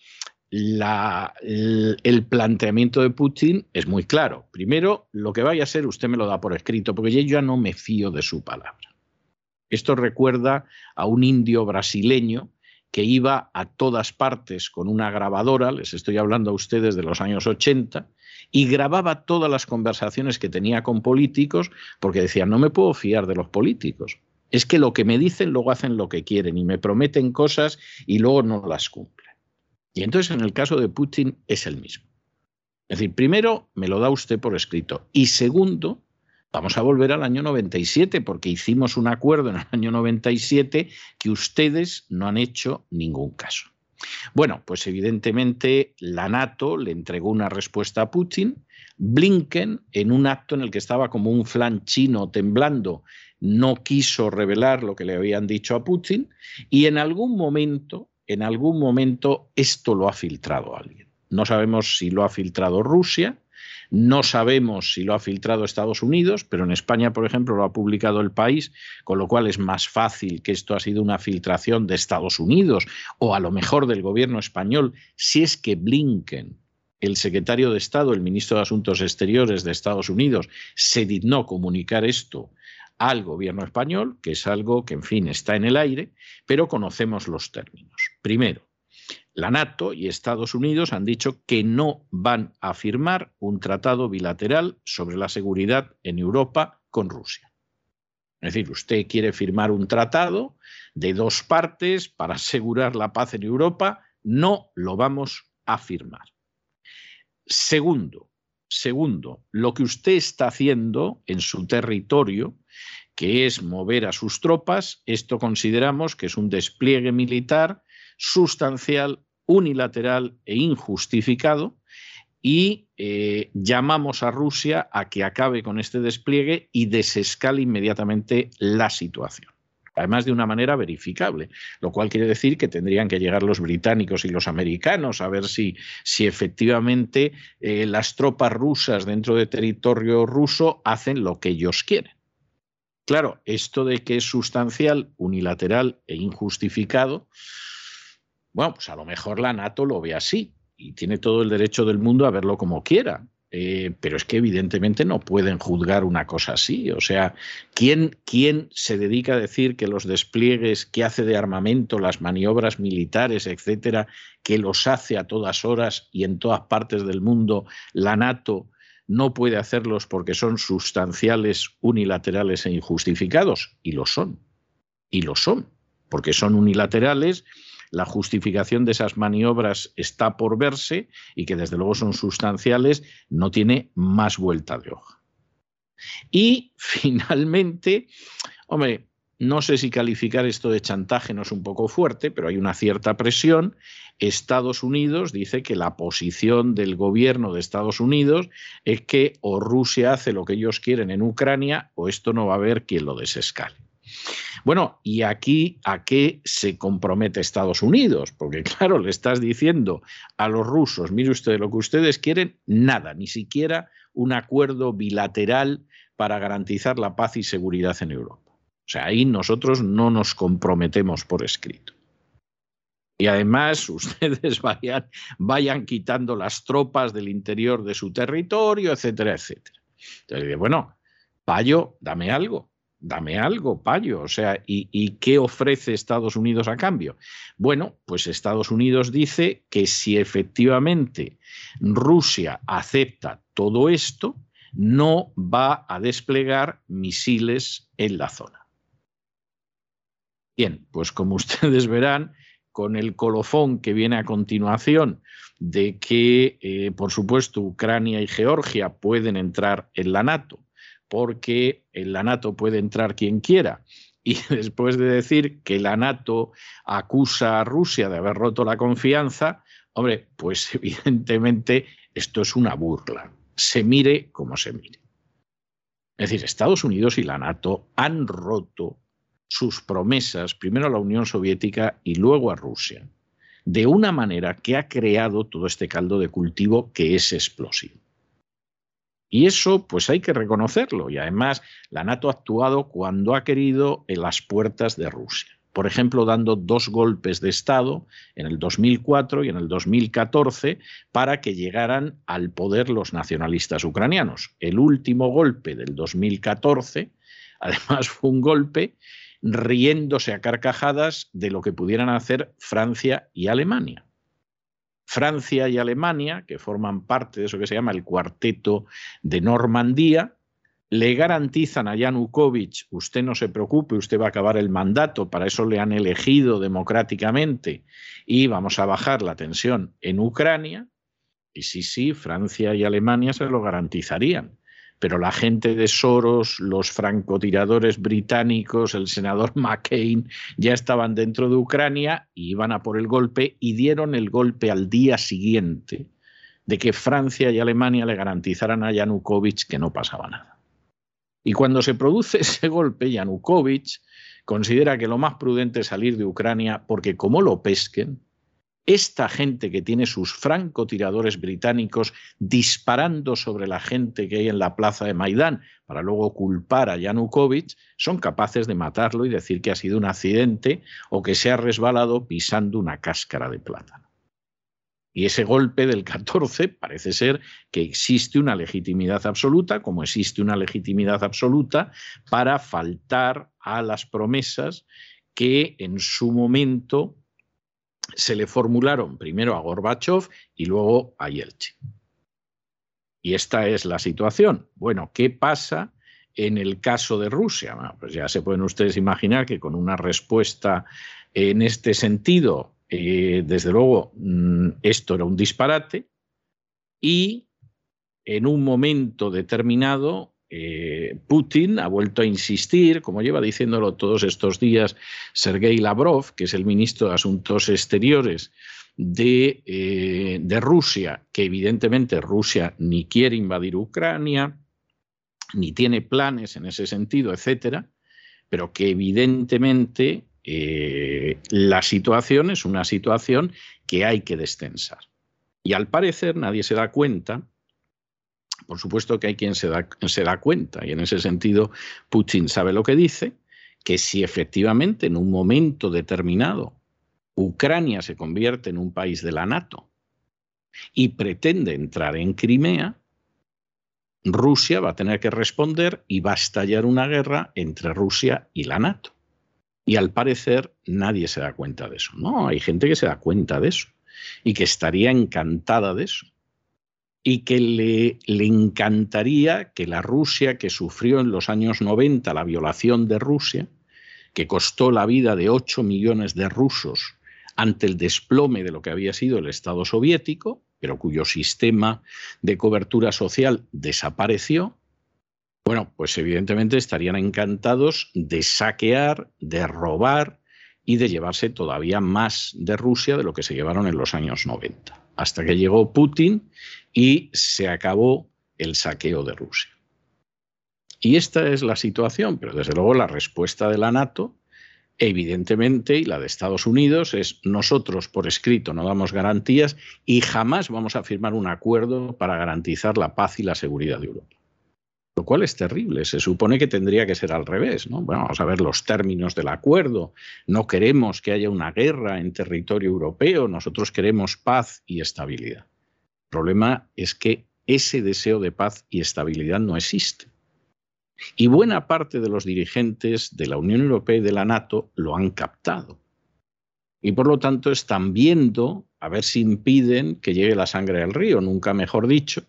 el, planteamiento de Putin es muy claro. Primero, lo que vaya a ser, usted me lo da por escrito, porque yo ya no me fío de su palabra. Esto recuerda a un indio brasileño que iba a todas partes con una grabadora, les estoy hablando a ustedes de los años 80, y grababa todas las conversaciones que tenía con políticos porque decía, no me puedo fiar de los políticos. Es que lo que me dicen luego hacen lo que quieren y me prometen cosas y luego no las cumplen. Y entonces en el caso de Putin es el mismo. Es decir, primero me lo da usted por escrito y segundo, vamos a volver al año 97 porque hicimos un acuerdo en el año 97 que ustedes no han hecho ningún caso. Bueno, pues evidentemente la NATO le entregó una respuesta a Putin. Blinken, en un acto en el que estaba como un flan chino temblando, no quiso revelar lo que le habían dicho a Putin y en algún momento, en algún momento esto lo ha filtrado alguien. No sabemos si lo ha filtrado Rusia, no sabemos si lo ha filtrado Estados Unidos, pero en España, por ejemplo, lo ha publicado el país, con lo cual es más fácil que esto ha sido una filtración de Estados Unidos o a lo mejor del gobierno español, si es que Blinken, el secretario de Estado, el ministro de Asuntos Exteriores de Estados Unidos, se dignó comunicar esto al gobierno español, que es algo que, en fin, está en el aire, pero conocemos los términos. Primero, la NATO y Estados Unidos han dicho que no van a firmar un tratado bilateral sobre la seguridad en Europa con Rusia. Es decir, usted quiere firmar un tratado de dos partes para asegurar la paz en Europa, no lo vamos a firmar. Segundo, segundo, lo que usted está haciendo en su territorio, que es mover a sus tropas, esto consideramos que es un despliegue militar sustancial, unilateral e injustificado y eh, llamamos a Rusia a que acabe con este despliegue y desescale inmediatamente la situación. Además de una manera verificable, lo cual quiere decir que tendrían que llegar los británicos y los americanos a ver si, si efectivamente eh, las tropas rusas dentro de territorio ruso hacen lo que ellos quieren. Claro, esto de que es sustancial, unilateral e injustificado, bueno, pues a lo mejor la NATO lo ve así y tiene todo el derecho del mundo a verlo como quiera. Eh, pero es que evidentemente no pueden juzgar una cosa así. O sea, ¿quién, ¿quién se dedica a decir que los despliegues que hace de armamento, las maniobras militares, etcétera, que los hace a todas horas y en todas partes del mundo la NATO no puede hacerlos porque son sustanciales, unilaterales e injustificados? Y lo son. Y lo son. Porque son unilaterales la justificación de esas maniobras está por verse y que desde luego son sustanciales, no tiene más vuelta de hoja. Y finalmente, hombre, no sé si calificar esto de chantaje no es un poco fuerte, pero hay una cierta presión. Estados Unidos dice que la posición del gobierno de Estados Unidos es que o Rusia hace lo que ellos quieren en Ucrania o esto no va a haber quien lo desescale. Bueno, ¿y aquí a qué se compromete Estados Unidos? Porque claro, le estás diciendo a los rusos, mire usted, lo que ustedes quieren, nada, ni siquiera un acuerdo bilateral para garantizar la paz y seguridad en Europa. O sea, ahí nosotros no nos comprometemos por escrito. Y además ustedes vayan, quitando las tropas del interior de su territorio, etcétera, etcétera. Entonces, bueno, Payo, dame algo dame algo, payo. O sea, ¿y, qué ofrece Estados Unidos a cambio? Bueno, pues Estados Unidos dice que si efectivamente Rusia acepta todo esto, no va a desplegar misiles en la zona. Bien, pues como ustedes verán, con el colofón que viene a continuación de que, eh, por supuesto, Ucrania y Georgia pueden entrar en la NATO, porque en la NATO puede entrar quien quiera. Y después de decir que la NATO acusa a Rusia de haber roto la confianza, hombre, pues evidentemente esto es una burla. Se mire como se mire. Es decir, Estados Unidos y la NATO han roto sus promesas, primero a la Unión Soviética y luego a Rusia, de una manera que ha creado todo este caldo de cultivo que es explosivo. Y eso, pues hay que reconocerlo. Y además, la NATO ha actuado cuando ha querido en las puertas de Rusia. Por ejemplo, dando dos golpes de Estado en el 2004 y en el 2014 para que llegaran al poder los nacionalistas ucranianos. El último golpe del 2014, además, fue un golpe riéndose a carcajadas de lo que pudieran hacer Francia y Alemania. Francia y Alemania, que forman parte de eso que se llama el cuarteto de Normandía, le garantizan a Yanukovych, usted no se preocupe, usted va a acabar el mandato, para eso le han elegido democráticamente y vamos a bajar la tensión en Ucrania. Y sí, sí, Francia y Alemania se lo garantizarían pero la gente de Soros, los francotiradores británicos, el senador McCain ya estaban dentro de Ucrania y iban a por el golpe y dieron el golpe al día siguiente de que Francia y Alemania le garantizaran a Yanukovych que no pasaba nada. Y cuando se produce ese golpe, Yanukovych considera que lo más prudente es salir de Ucrania porque como lo pesquen, esta gente que tiene sus francotiradores británicos disparando sobre la gente que hay en la plaza de Maidán para luego culpar a Yanukovych, son capaces de matarlo y decir que ha sido un accidente o que se ha resbalado pisando una cáscara de plátano. Y ese golpe del 14 parece ser que existe una legitimidad absoluta, como existe una legitimidad absoluta para faltar a las promesas que en su momento se le formularon primero a Gorbachev y luego a Yeltsin. Y esta es la situación. Bueno, ¿qué pasa en el caso de Rusia? pues ya se pueden ustedes imaginar que con una respuesta en este sentido, eh, desde luego, mm, esto era un disparate y en un momento determinado eh, Putin ha vuelto a insistir, como lleva diciéndolo todos estos días Sergei Lavrov, que es el ministro de Asuntos Exteriores de, eh, Rusia, que evidentemente Rusia ni quiere invadir Ucrania, ni tiene planes en ese sentido, etcétera, pero que evidentemente eh, la situación es una situación que hay que descensar. Y al parecer nadie se da cuenta por supuesto que hay quien se da, se da cuenta y en ese sentido Putin sabe lo que dice, que si efectivamente en un momento determinado Ucrania se convierte en un país de la NATO y pretende entrar en Crimea, Rusia va a tener que responder y va a estallar una guerra entre Rusia y la NATO. Y al parecer nadie se da cuenta de eso. No, hay gente que se da cuenta de eso y que estaría encantada de eso y que le, le, encantaría que la Rusia que sufrió en los años 90 la violación de Rusia, que costó la vida de 8 millones de rusos ante el desplome de lo que había sido el Estado soviético, pero cuyo sistema de cobertura social desapareció, bueno, pues evidentemente estarían encantados de saquear, de robar y de llevarse todavía más de Rusia de lo que se llevaron en los años 90, hasta que llegó Putin y se acabó el saqueo de Rusia. Y esta es la situación, pero desde luego la respuesta de la NATO, evidentemente, y la de Estados Unidos, es nosotros por escrito no damos garantías y jamás vamos a firmar un acuerdo para garantizar la paz y la seguridad de Europa. Lo cual es terrible. Se supone que tendría que ser al revés. ¿no? Bueno, vamos a ver los términos del acuerdo. No queremos que haya una guerra en territorio europeo. Nosotros queremos paz y estabilidad. El problema es que ese deseo de paz y estabilidad no existe. Y buena parte de los dirigentes de la Unión Europea y de la NATO lo han captado. Y por lo tanto están viendo a ver si impiden que llegue la sangre al río, nunca mejor dicho,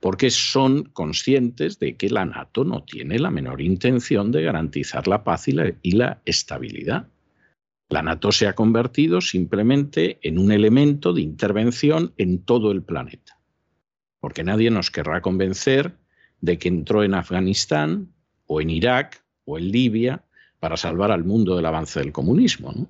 porque son conscientes de que la NATO no tiene la menor intención de garantizar la paz y la, estabilidad. La NATO se ha convertido simplemente en un elemento de intervención en todo el planeta, porque nadie nos querrá convencer de que entró en Afganistán o en Irak o en Libia para salvar al mundo del avance del comunismo.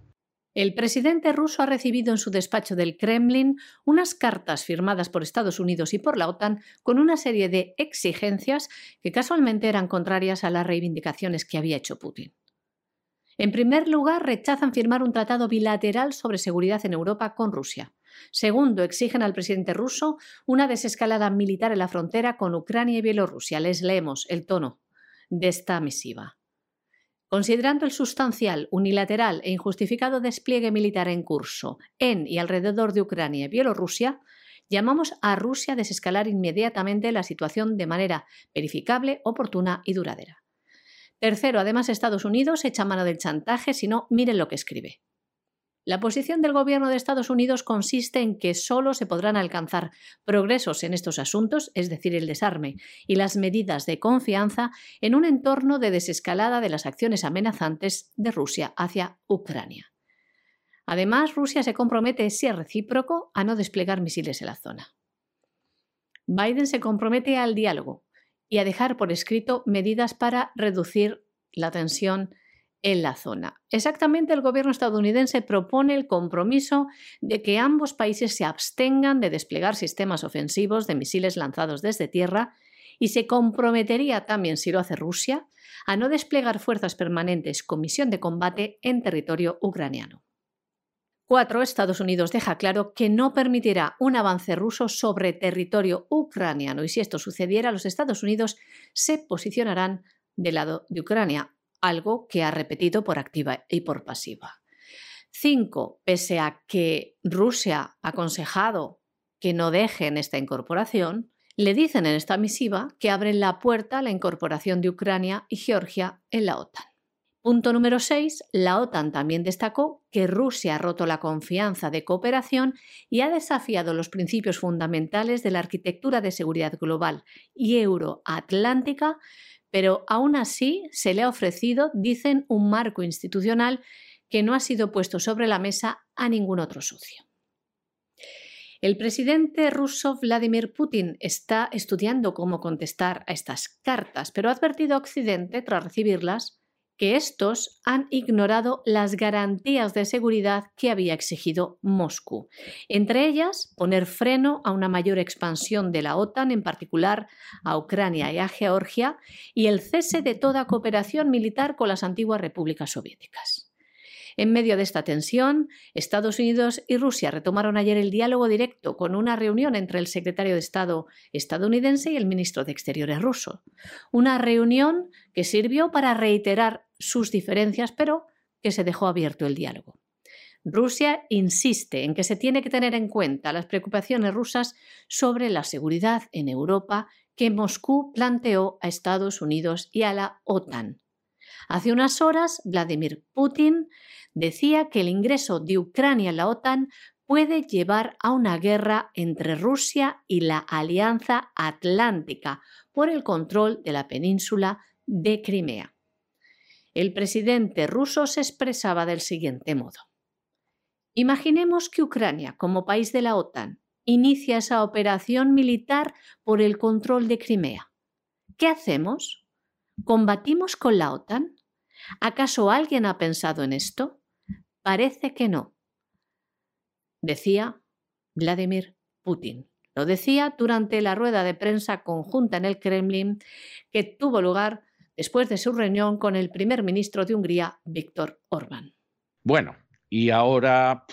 El presidente ruso ha recibido en su despacho del Kremlin unas cartas firmadas por Estados Unidos y por la OTAN con una serie de exigencias que casualmente eran contrarias a las reivindicaciones que había hecho Putin. En primer lugar, rechazan firmar un tratado bilateral sobre seguridad en Europa con Rusia. Segundo, exigen al presidente ruso una desescalada militar en la frontera con Ucrania y Bielorrusia. Les leemos el tono de esta misiva. Considerando el sustancial, unilateral e injustificado despliegue militar en curso en y alrededor de Ucrania y Bielorrusia, llamamos a Rusia a desescalar inmediatamente la situación de manera verificable, oportuna y duradera. Tercero, además Estados Unidos echa mano del chantaje, si no, miren lo que escribe. La posición del gobierno de Estados Unidos consiste en que solo se podrán alcanzar progresos en estos asuntos, es decir, el desarme y las medidas de confianza, en un entorno de desescalada de las acciones amenazantes de Rusia hacia Ucrania. Además, Rusia se compromete, si es recíproco, a no desplegar misiles en la zona. Biden se compromete al diálogo y a dejar por escrito medidas para reducir la tensión en la zona. Exactamente, el gobierno estadounidense propone el compromiso de que ambos países se abstengan de desplegar sistemas ofensivos de misiles lanzados desde tierra y se comprometería también, si lo hace Rusia, a no desplegar fuerzas permanentes con misión de combate en territorio ucraniano. 4. Estados Unidos deja claro que no permitirá un avance ruso sobre territorio ucraniano y si esto sucediera, los Estados Unidos se posicionarán del lado de Ucrania, algo que ha repetido por activa y por pasiva. 5. Pese a que Rusia ha aconsejado que no dejen esta incorporación, le dicen en esta misiva que abren la puerta a la incorporación de Ucrania y Georgia en la OTAN. Punto número 6. La OTAN también destacó que Rusia ha roto la confianza de cooperación y ha desafiado los principios fundamentales de la arquitectura de seguridad global y euroatlántica pero aún así se le ha ofrecido, dicen, un marco institucional que no ha sido puesto sobre la mesa a ningún otro socio. El presidente ruso Vladimir Putin está estudiando cómo contestar a estas cartas, pero ha advertido a Occidente, tras recibirlas, que estos han ignorado las garantías de seguridad que había exigido Moscú. Entre ellas, poner freno a una mayor expansión de la OTAN, en particular a Ucrania y a Georgia, y el cese de toda cooperación militar con las antiguas repúblicas soviéticas. En medio de esta tensión, Estados Unidos y Rusia retomaron ayer el diálogo directo con una reunión entre el secretario de Estado estadounidense y el ministro de Exteriores ruso. Una reunión que sirvió para reiterar sus diferencias, pero que se dejó abierto el diálogo. Rusia insiste en que se tiene que tener en cuenta las preocupaciones rusas sobre la seguridad en Europa que Moscú planteó a Estados Unidos y a la OTAN. Hace unas horas, Vladimir Putin decía que el ingreso de Ucrania en la OTAN puede llevar a una guerra entre Rusia y la Alianza Atlántica por el control de la península de Crimea. El presidente ruso se expresaba del siguiente modo. Imaginemos que Ucrania, como país de la OTAN, inicia esa operación militar por el control de Crimea. ¿Qué hacemos? ¿Combatimos con la OTAN? ¿Acaso alguien ha pensado en esto? Parece que no. Decía Vladimir Putin. Lo decía durante la rueda de prensa conjunta en el Kremlin que tuvo lugar después de su reunión con el primer ministro de Hungría, Víctor Orbán. Bueno, y ahora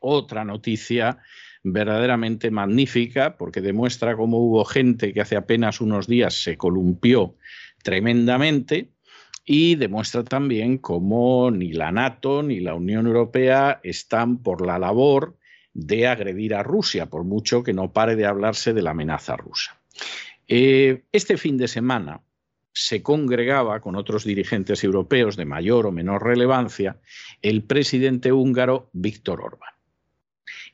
otra noticia verdaderamente magnífica porque demuestra cómo hubo gente que hace apenas unos días se columpió tremendamente y demuestra también cómo ni la NATO ni la Unión Europea están por la labor de agredir a Rusia, por mucho que no pare de hablarse de la amenaza rusa. Eh, este fin de semana se congregaba con otros dirigentes europeos de mayor o menor relevancia el presidente húngaro Víctor Orbán.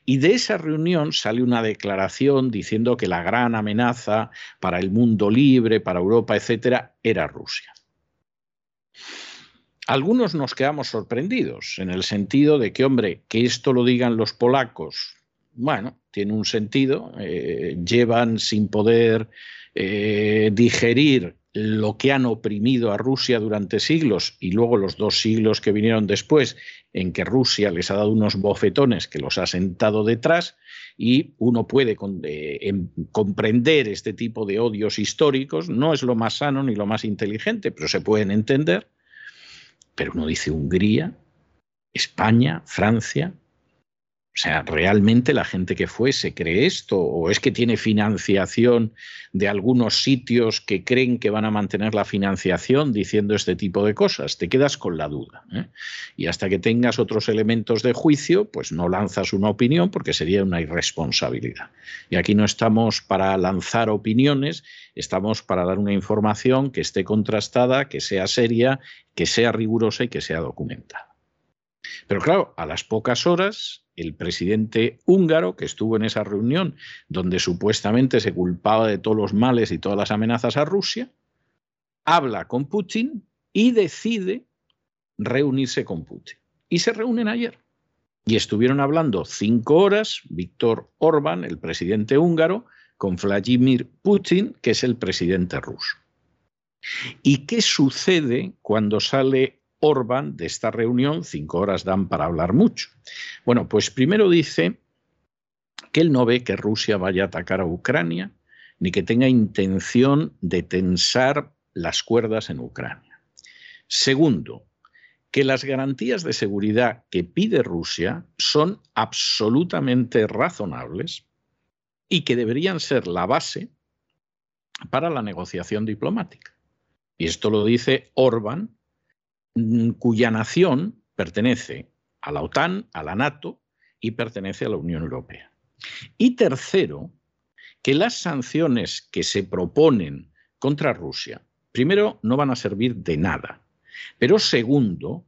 Y de esa reunión sale una declaración diciendo que la gran amenaza para el mundo libre, para Europa, etcétera, era Rusia. Algunos nos quedamos sorprendidos en el sentido de que, hombre, que esto lo digan los polacos, bueno, tiene un sentido, eh, llevan sin poder eh, digerir lo que han oprimido a Rusia durante siglos y luego los dos siglos que vinieron después en que Rusia les ha dado unos bofetones que los ha sentado detrás y uno puede eh, em, comprender este tipo de odios históricos, no es lo más sano ni lo más inteligente, pero se pueden entender, pero uno dice Hungría, España, Francia, O sea, ¿realmente la gente que fue se cree esto? ¿O es que tiene financiación de algunos sitios que creen que van a mantener la financiación diciendo este tipo de cosas? Te quedas con la duda. ¿eh? Y hasta que tengas otros elementos de juicio, pues no lanzas una opinión porque sería una irresponsabilidad. Y aquí no estamos para lanzar opiniones, estamos para dar una información que esté contrastada, que sea seria, que sea rigurosa y que sea documentada. Pero claro, a las pocas horas, el presidente húngaro, que estuvo en esa reunión donde supuestamente se culpaba de todos los males y todas las amenazas a Rusia, habla con Putin y decide reunirse con Putin. Y se reúnen ayer. Y estuvieron hablando cinco horas Víctor Orbán, el presidente húngaro, con Vladimir Putin, que es el presidente ruso. ¿Y qué sucede cuando sale Orbán de esta reunión, cinco horas dan para hablar mucho. Bueno, pues primero dice que él no ve que Rusia vaya a atacar a Ucrania, ni que tenga intención de tensar las cuerdas en Ucrania. Segundo, que las garantías de seguridad que pide Rusia son absolutamente razonables y que deberían ser la base para la negociación diplomática. Y esto lo dice Orbán Mm, cuya nación pertenece a la OTAN, a la NATO y pertenece a la Unión Europea. Y tercero, que las sanciones que se proponen contra Rusia, primero, no van a servir de nada, pero segundo,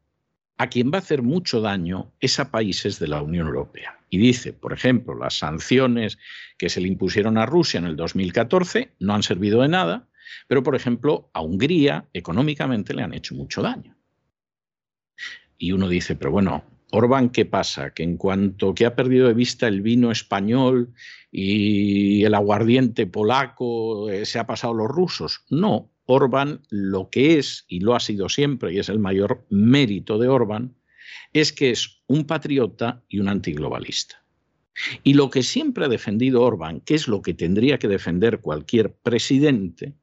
a quien va a hacer mucho daño es a países de la Unión Europea. Y dice, por ejemplo, las sanciones que se le impusieron a Rusia en el 2014 no han servido de nada, pero, por ejemplo, a Hungría económicamente le han hecho mucho daño. Y uno dice, pero bueno, Orbán, ¿qué pasa? Que en cuanto que ha perdido de vista el vino español y el aguardiente polaco, eh, se ha pasado los rusos. No, Orbán lo que es, y lo ha sido siempre, y es el mayor mérito de Orbán, es que es un patriota y un antiglobalista. Y lo que siempre ha defendido Orbán, que es lo que tendría que defender cualquier presidente,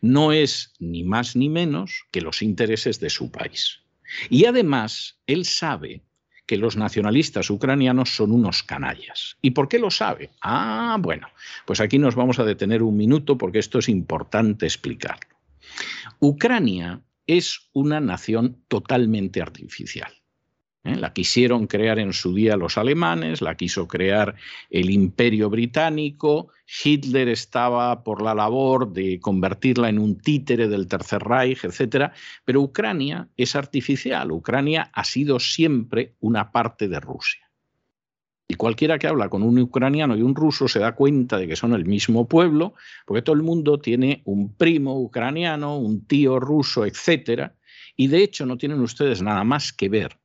no es ni más ni menos que los intereses de su país. Y además, él sabe que los nacionalistas ucranianos son unos canallas. ¿Y por qué lo sabe? Ah, bueno, pues aquí nos vamos a detener un minuto porque esto es importante explicarlo. Ucrania es una nación totalmente artificial. ¿Eh? La quisieron crear en su día los alemanes, la quiso crear el imperio británico, Hitler estaba por la labor de convertirla en un títere del Tercer Reich, etc. Pero Ucrania es artificial, Ucrania ha sido siempre una parte de Rusia. Y cualquiera que habla con un ucraniano y un ruso se da cuenta de que son el mismo pueblo, porque todo el mundo tiene un primo ucraniano, un tío ruso, etc. Y de hecho no tienen ustedes nada más que ver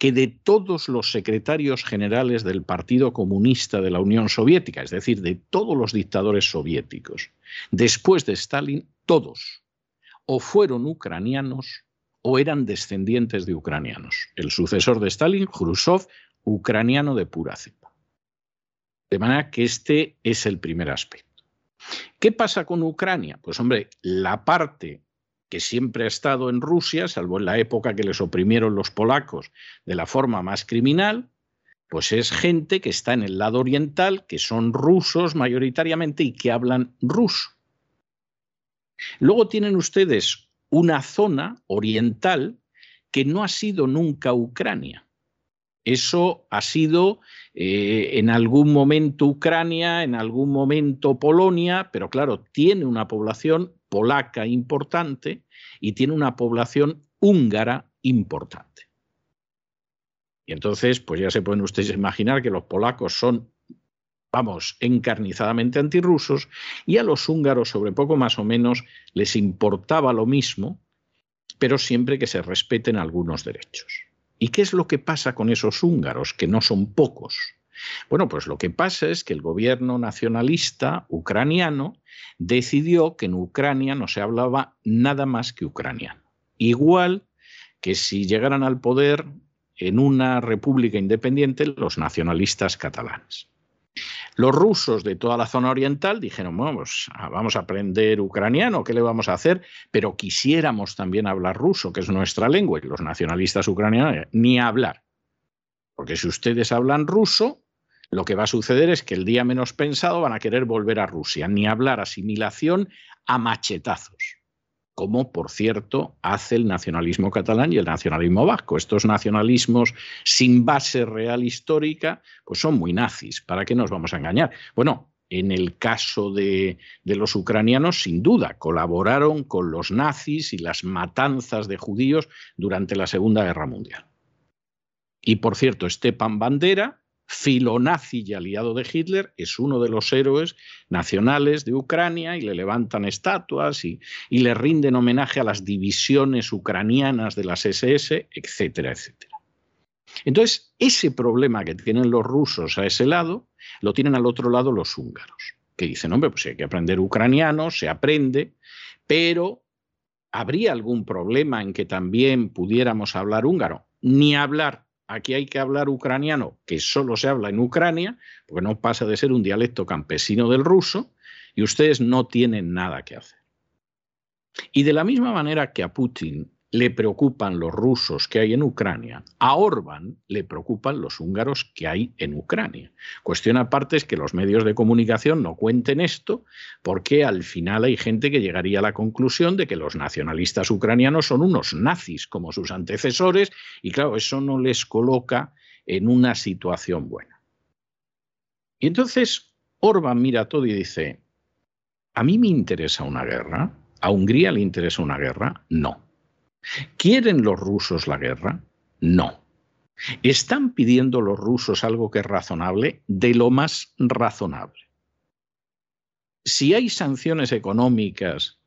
que de todos los secretarios generales del Partido Comunista de la Unión Soviética, es decir, de todos los dictadores soviéticos, después de Stalin, todos o fueron ucranianos o eran descendientes de ucranianos. El sucesor de Stalin, Khrushchev, ucraniano de pura cepa. De manera que este es el primer aspecto. ¿Qué pasa con Ucrania? Pues hombre, la parte que siempre ha estado en Rusia, salvo en la época que les oprimieron los polacos de la forma más criminal, pues es gente que está en el lado oriental, que son rusos mayoritariamente y que hablan ruso. Luego tienen ustedes una zona oriental que no ha sido nunca Ucrania. Eso ha sido eh, en algún momento Ucrania, en algún momento Polonia, pero claro, tiene una población polaca importante y tiene una población húngara importante. Y entonces, pues ya se pueden ustedes imaginar que los polacos son, vamos, encarnizadamente antirrusos y a los húngaros, sobre poco más o menos, les importaba lo mismo, pero siempre que se respeten algunos derechos. ¿Y qué es lo que pasa con esos húngaros, que no son pocos? Bueno, pues lo que pasa es que el gobierno nacionalista ucraniano decidió que en Ucrania no se hablaba nada más que ucraniano. Igual que si llegaran al poder en una república independiente los nacionalistas catalanes. Los rusos de toda la zona oriental dijeron, vamos, vamos a aprender ucraniano, ¿qué le vamos a hacer? Pero quisiéramos también hablar ruso, que es nuestra lengua, y los nacionalistas ucranianos ni hablar. Porque si ustedes hablan ruso, lo que va a suceder es que el día menos pensado van a querer volver a Rusia, ni hablar asimilación a machetazos, como por cierto hace el nacionalismo catalán y el nacionalismo vasco. Estos nacionalismos sin base real histórica, pues son muy nazis. ¿Para qué nos vamos a engañar? Bueno, en el caso de, los ucranianos, sin duda, colaboraron con los nazis y las matanzas de judíos durante la Segunda Guerra Mundial. Y por cierto, Stepan Bandera, filonazi y aliado de Hitler, es uno de los héroes nacionales de Ucrania y le levantan estatuas y, y, le rinden homenaje a las divisiones ucranianas de las SS, etcétera, etcétera. Entonces, ese problema que tienen los rusos a ese lado, lo tienen al otro lado los húngaros, que dicen, hombre, pues hay que aprender ucraniano, se aprende, pero ¿habría algún problema en que también pudiéramos hablar húngaro? Ni hablar aquí hay que hablar ucraniano, que solo se habla en Ucrania, porque no pasa de ser un dialecto campesino del ruso, y ustedes no tienen nada que hacer. Y de la misma manera que a Putin le preocupan los rusos que hay en Ucrania, a Orbán le preocupan los húngaros que hay en Ucrania. Cuestión aparte es que los medios de comunicación no cuenten esto porque al final hay gente que llegaría a la conclusión de que los nacionalistas ucranianos son unos nazis como sus antecesores y claro, eso no les coloca en una situación buena. Y entonces Orbán mira todo y dice, ¿a mí me interesa una guerra? ¿A Hungría le interesa una guerra? No. ¿Quieren los rusos la guerra? No. ¿Están pidiendo los rusos algo que es razonable? De lo más razonable. Si hay sanciones económicas,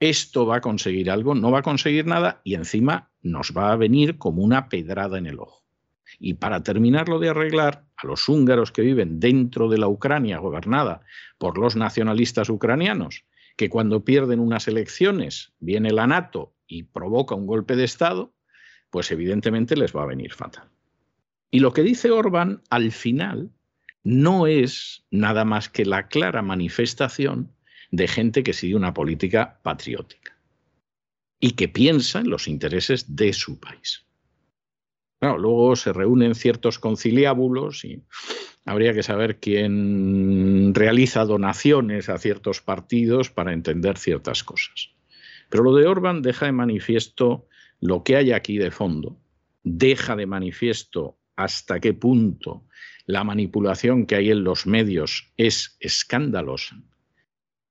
esto va a conseguir algo, no va a conseguir nada y encima nos va a venir como una pedrada en el ojo. Y para terminarlo de arreglar, a los húngaros que viven dentro de la Ucrania gobernada por los nacionalistas ucranianos, que cuando pierden unas elecciones viene la NATO y provoca un golpe de Estado, pues evidentemente les va a venir fatal. Y lo que dice Orbán al final no es nada más que la clara manifestación de gente que sigue una política patriótica y que piensa en los intereses de su país. luego se reúnen ciertos conciliábulos y habría que saber quién realiza donaciones a ciertos partidos para entender ciertas cosas. Pero lo de Orban deja de manifiesto lo que hay aquí de fondo, deja de manifiesto hasta qué punto la manipulación que hay en los medios es escandalosa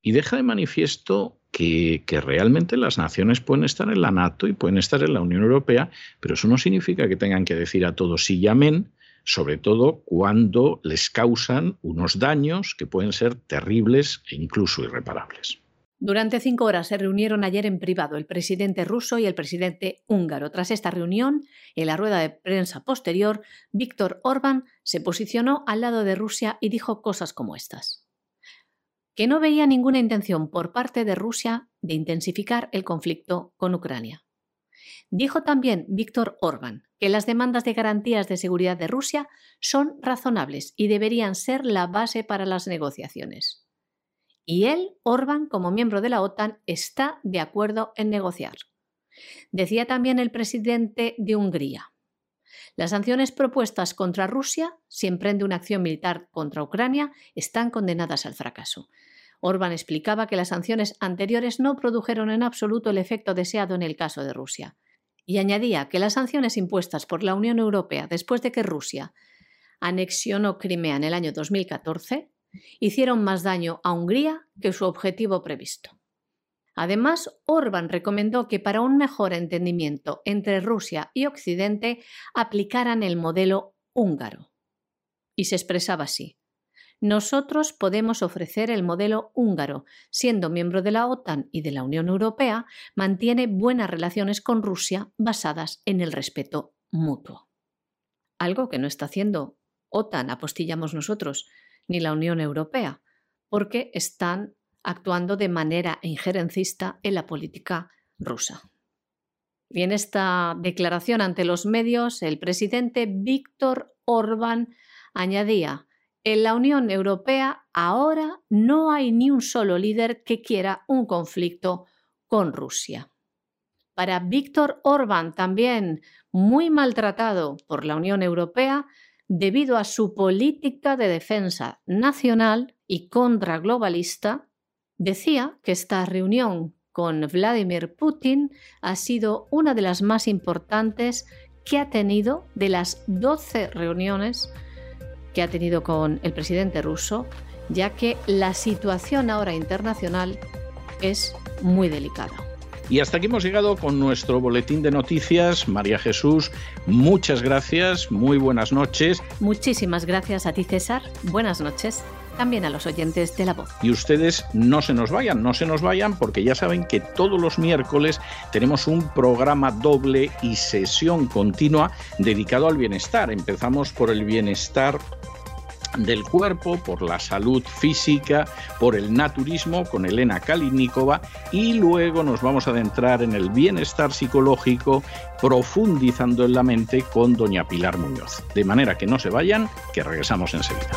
y deja de manifiesto que, realmente las naciones pueden estar en la NATO y pueden estar en la Unión Europea, pero eso no significa que tengan que decir a todos sí y amén, sobre todo cuando les causan unos daños que pueden ser terribles e incluso irreparables. Durante cinco horas se reunieron ayer en privado el presidente ruso y el presidente húngaro. Tras esta reunión, en la rueda de prensa posterior, Víctor Orbán se posicionó al lado de Rusia y dijo cosas como estas. Que no veía ninguna intención por parte de Rusia de intensificar el conflicto con Ucrania. Dijo también Víctor Orbán que las demandas de garantías de seguridad de Rusia son razonables y deberían ser la base para las negociaciones. Y él, Orbán, como miembro de la OTAN, está de acuerdo en negociar. Decía también el presidente de Hungría. Las sanciones propuestas contra Rusia, si emprende una acción militar contra Ucrania, están condenadas al fracaso. Orbán explicaba que las sanciones anteriores no produjeron en absoluto el efecto deseado en el caso de Rusia. Y añadía que las sanciones impuestas por la Unión Europea después de que Rusia anexionó Crimea en el año 2014 hicieron más daño a Hungría que su objetivo previsto. Además, Orbán recomendó que para un mejor entendimiento entre Rusia y Occidente aplicaran el modelo húngaro. Y se expresaba así. Nosotros podemos ofrecer el modelo húngaro. Siendo miembro de la OTAN y de la Unión Europea, mantiene buenas relaciones con Rusia basadas en el respeto mutuo. Algo que no está haciendo OTAN, apostillamos nosotros, ni la Unión Europea, porque están actuando de manera injerencista en la política rusa. Y en esta declaración ante los medios, el presidente Víctor Orbán añadía, en la Unión Europea ahora no hay ni un solo líder que quiera un conflicto con Rusia. Para Víctor Orbán, también muy maltratado por la Unión Europea, debido a su política de defensa nacional y contraglobalista, decía que esta reunión con Vladimir Putin ha sido una de las más importantes que ha tenido de las 12 reuniones que ha tenido con el presidente ruso, ya que la situación ahora internacional es muy delicada. Y hasta aquí hemos llegado con nuestro boletín de noticias. María Jesús, muchas gracias, muy buenas noches. Muchísimas gracias a ti, César. Buenas noches también a los oyentes de La Voz. Y ustedes no se nos vayan, no se nos vayan porque ya saben que todos los miércoles tenemos un programa doble y sesión continua dedicado al bienestar. Empezamos por el bienestar del cuerpo, por la salud física, por el naturismo con Elena Kalinikova y luego nos vamos a adentrar en el bienestar psicológico profundizando en la mente con doña Pilar Muñoz. De manera que no se vayan, que regresamos enseguida.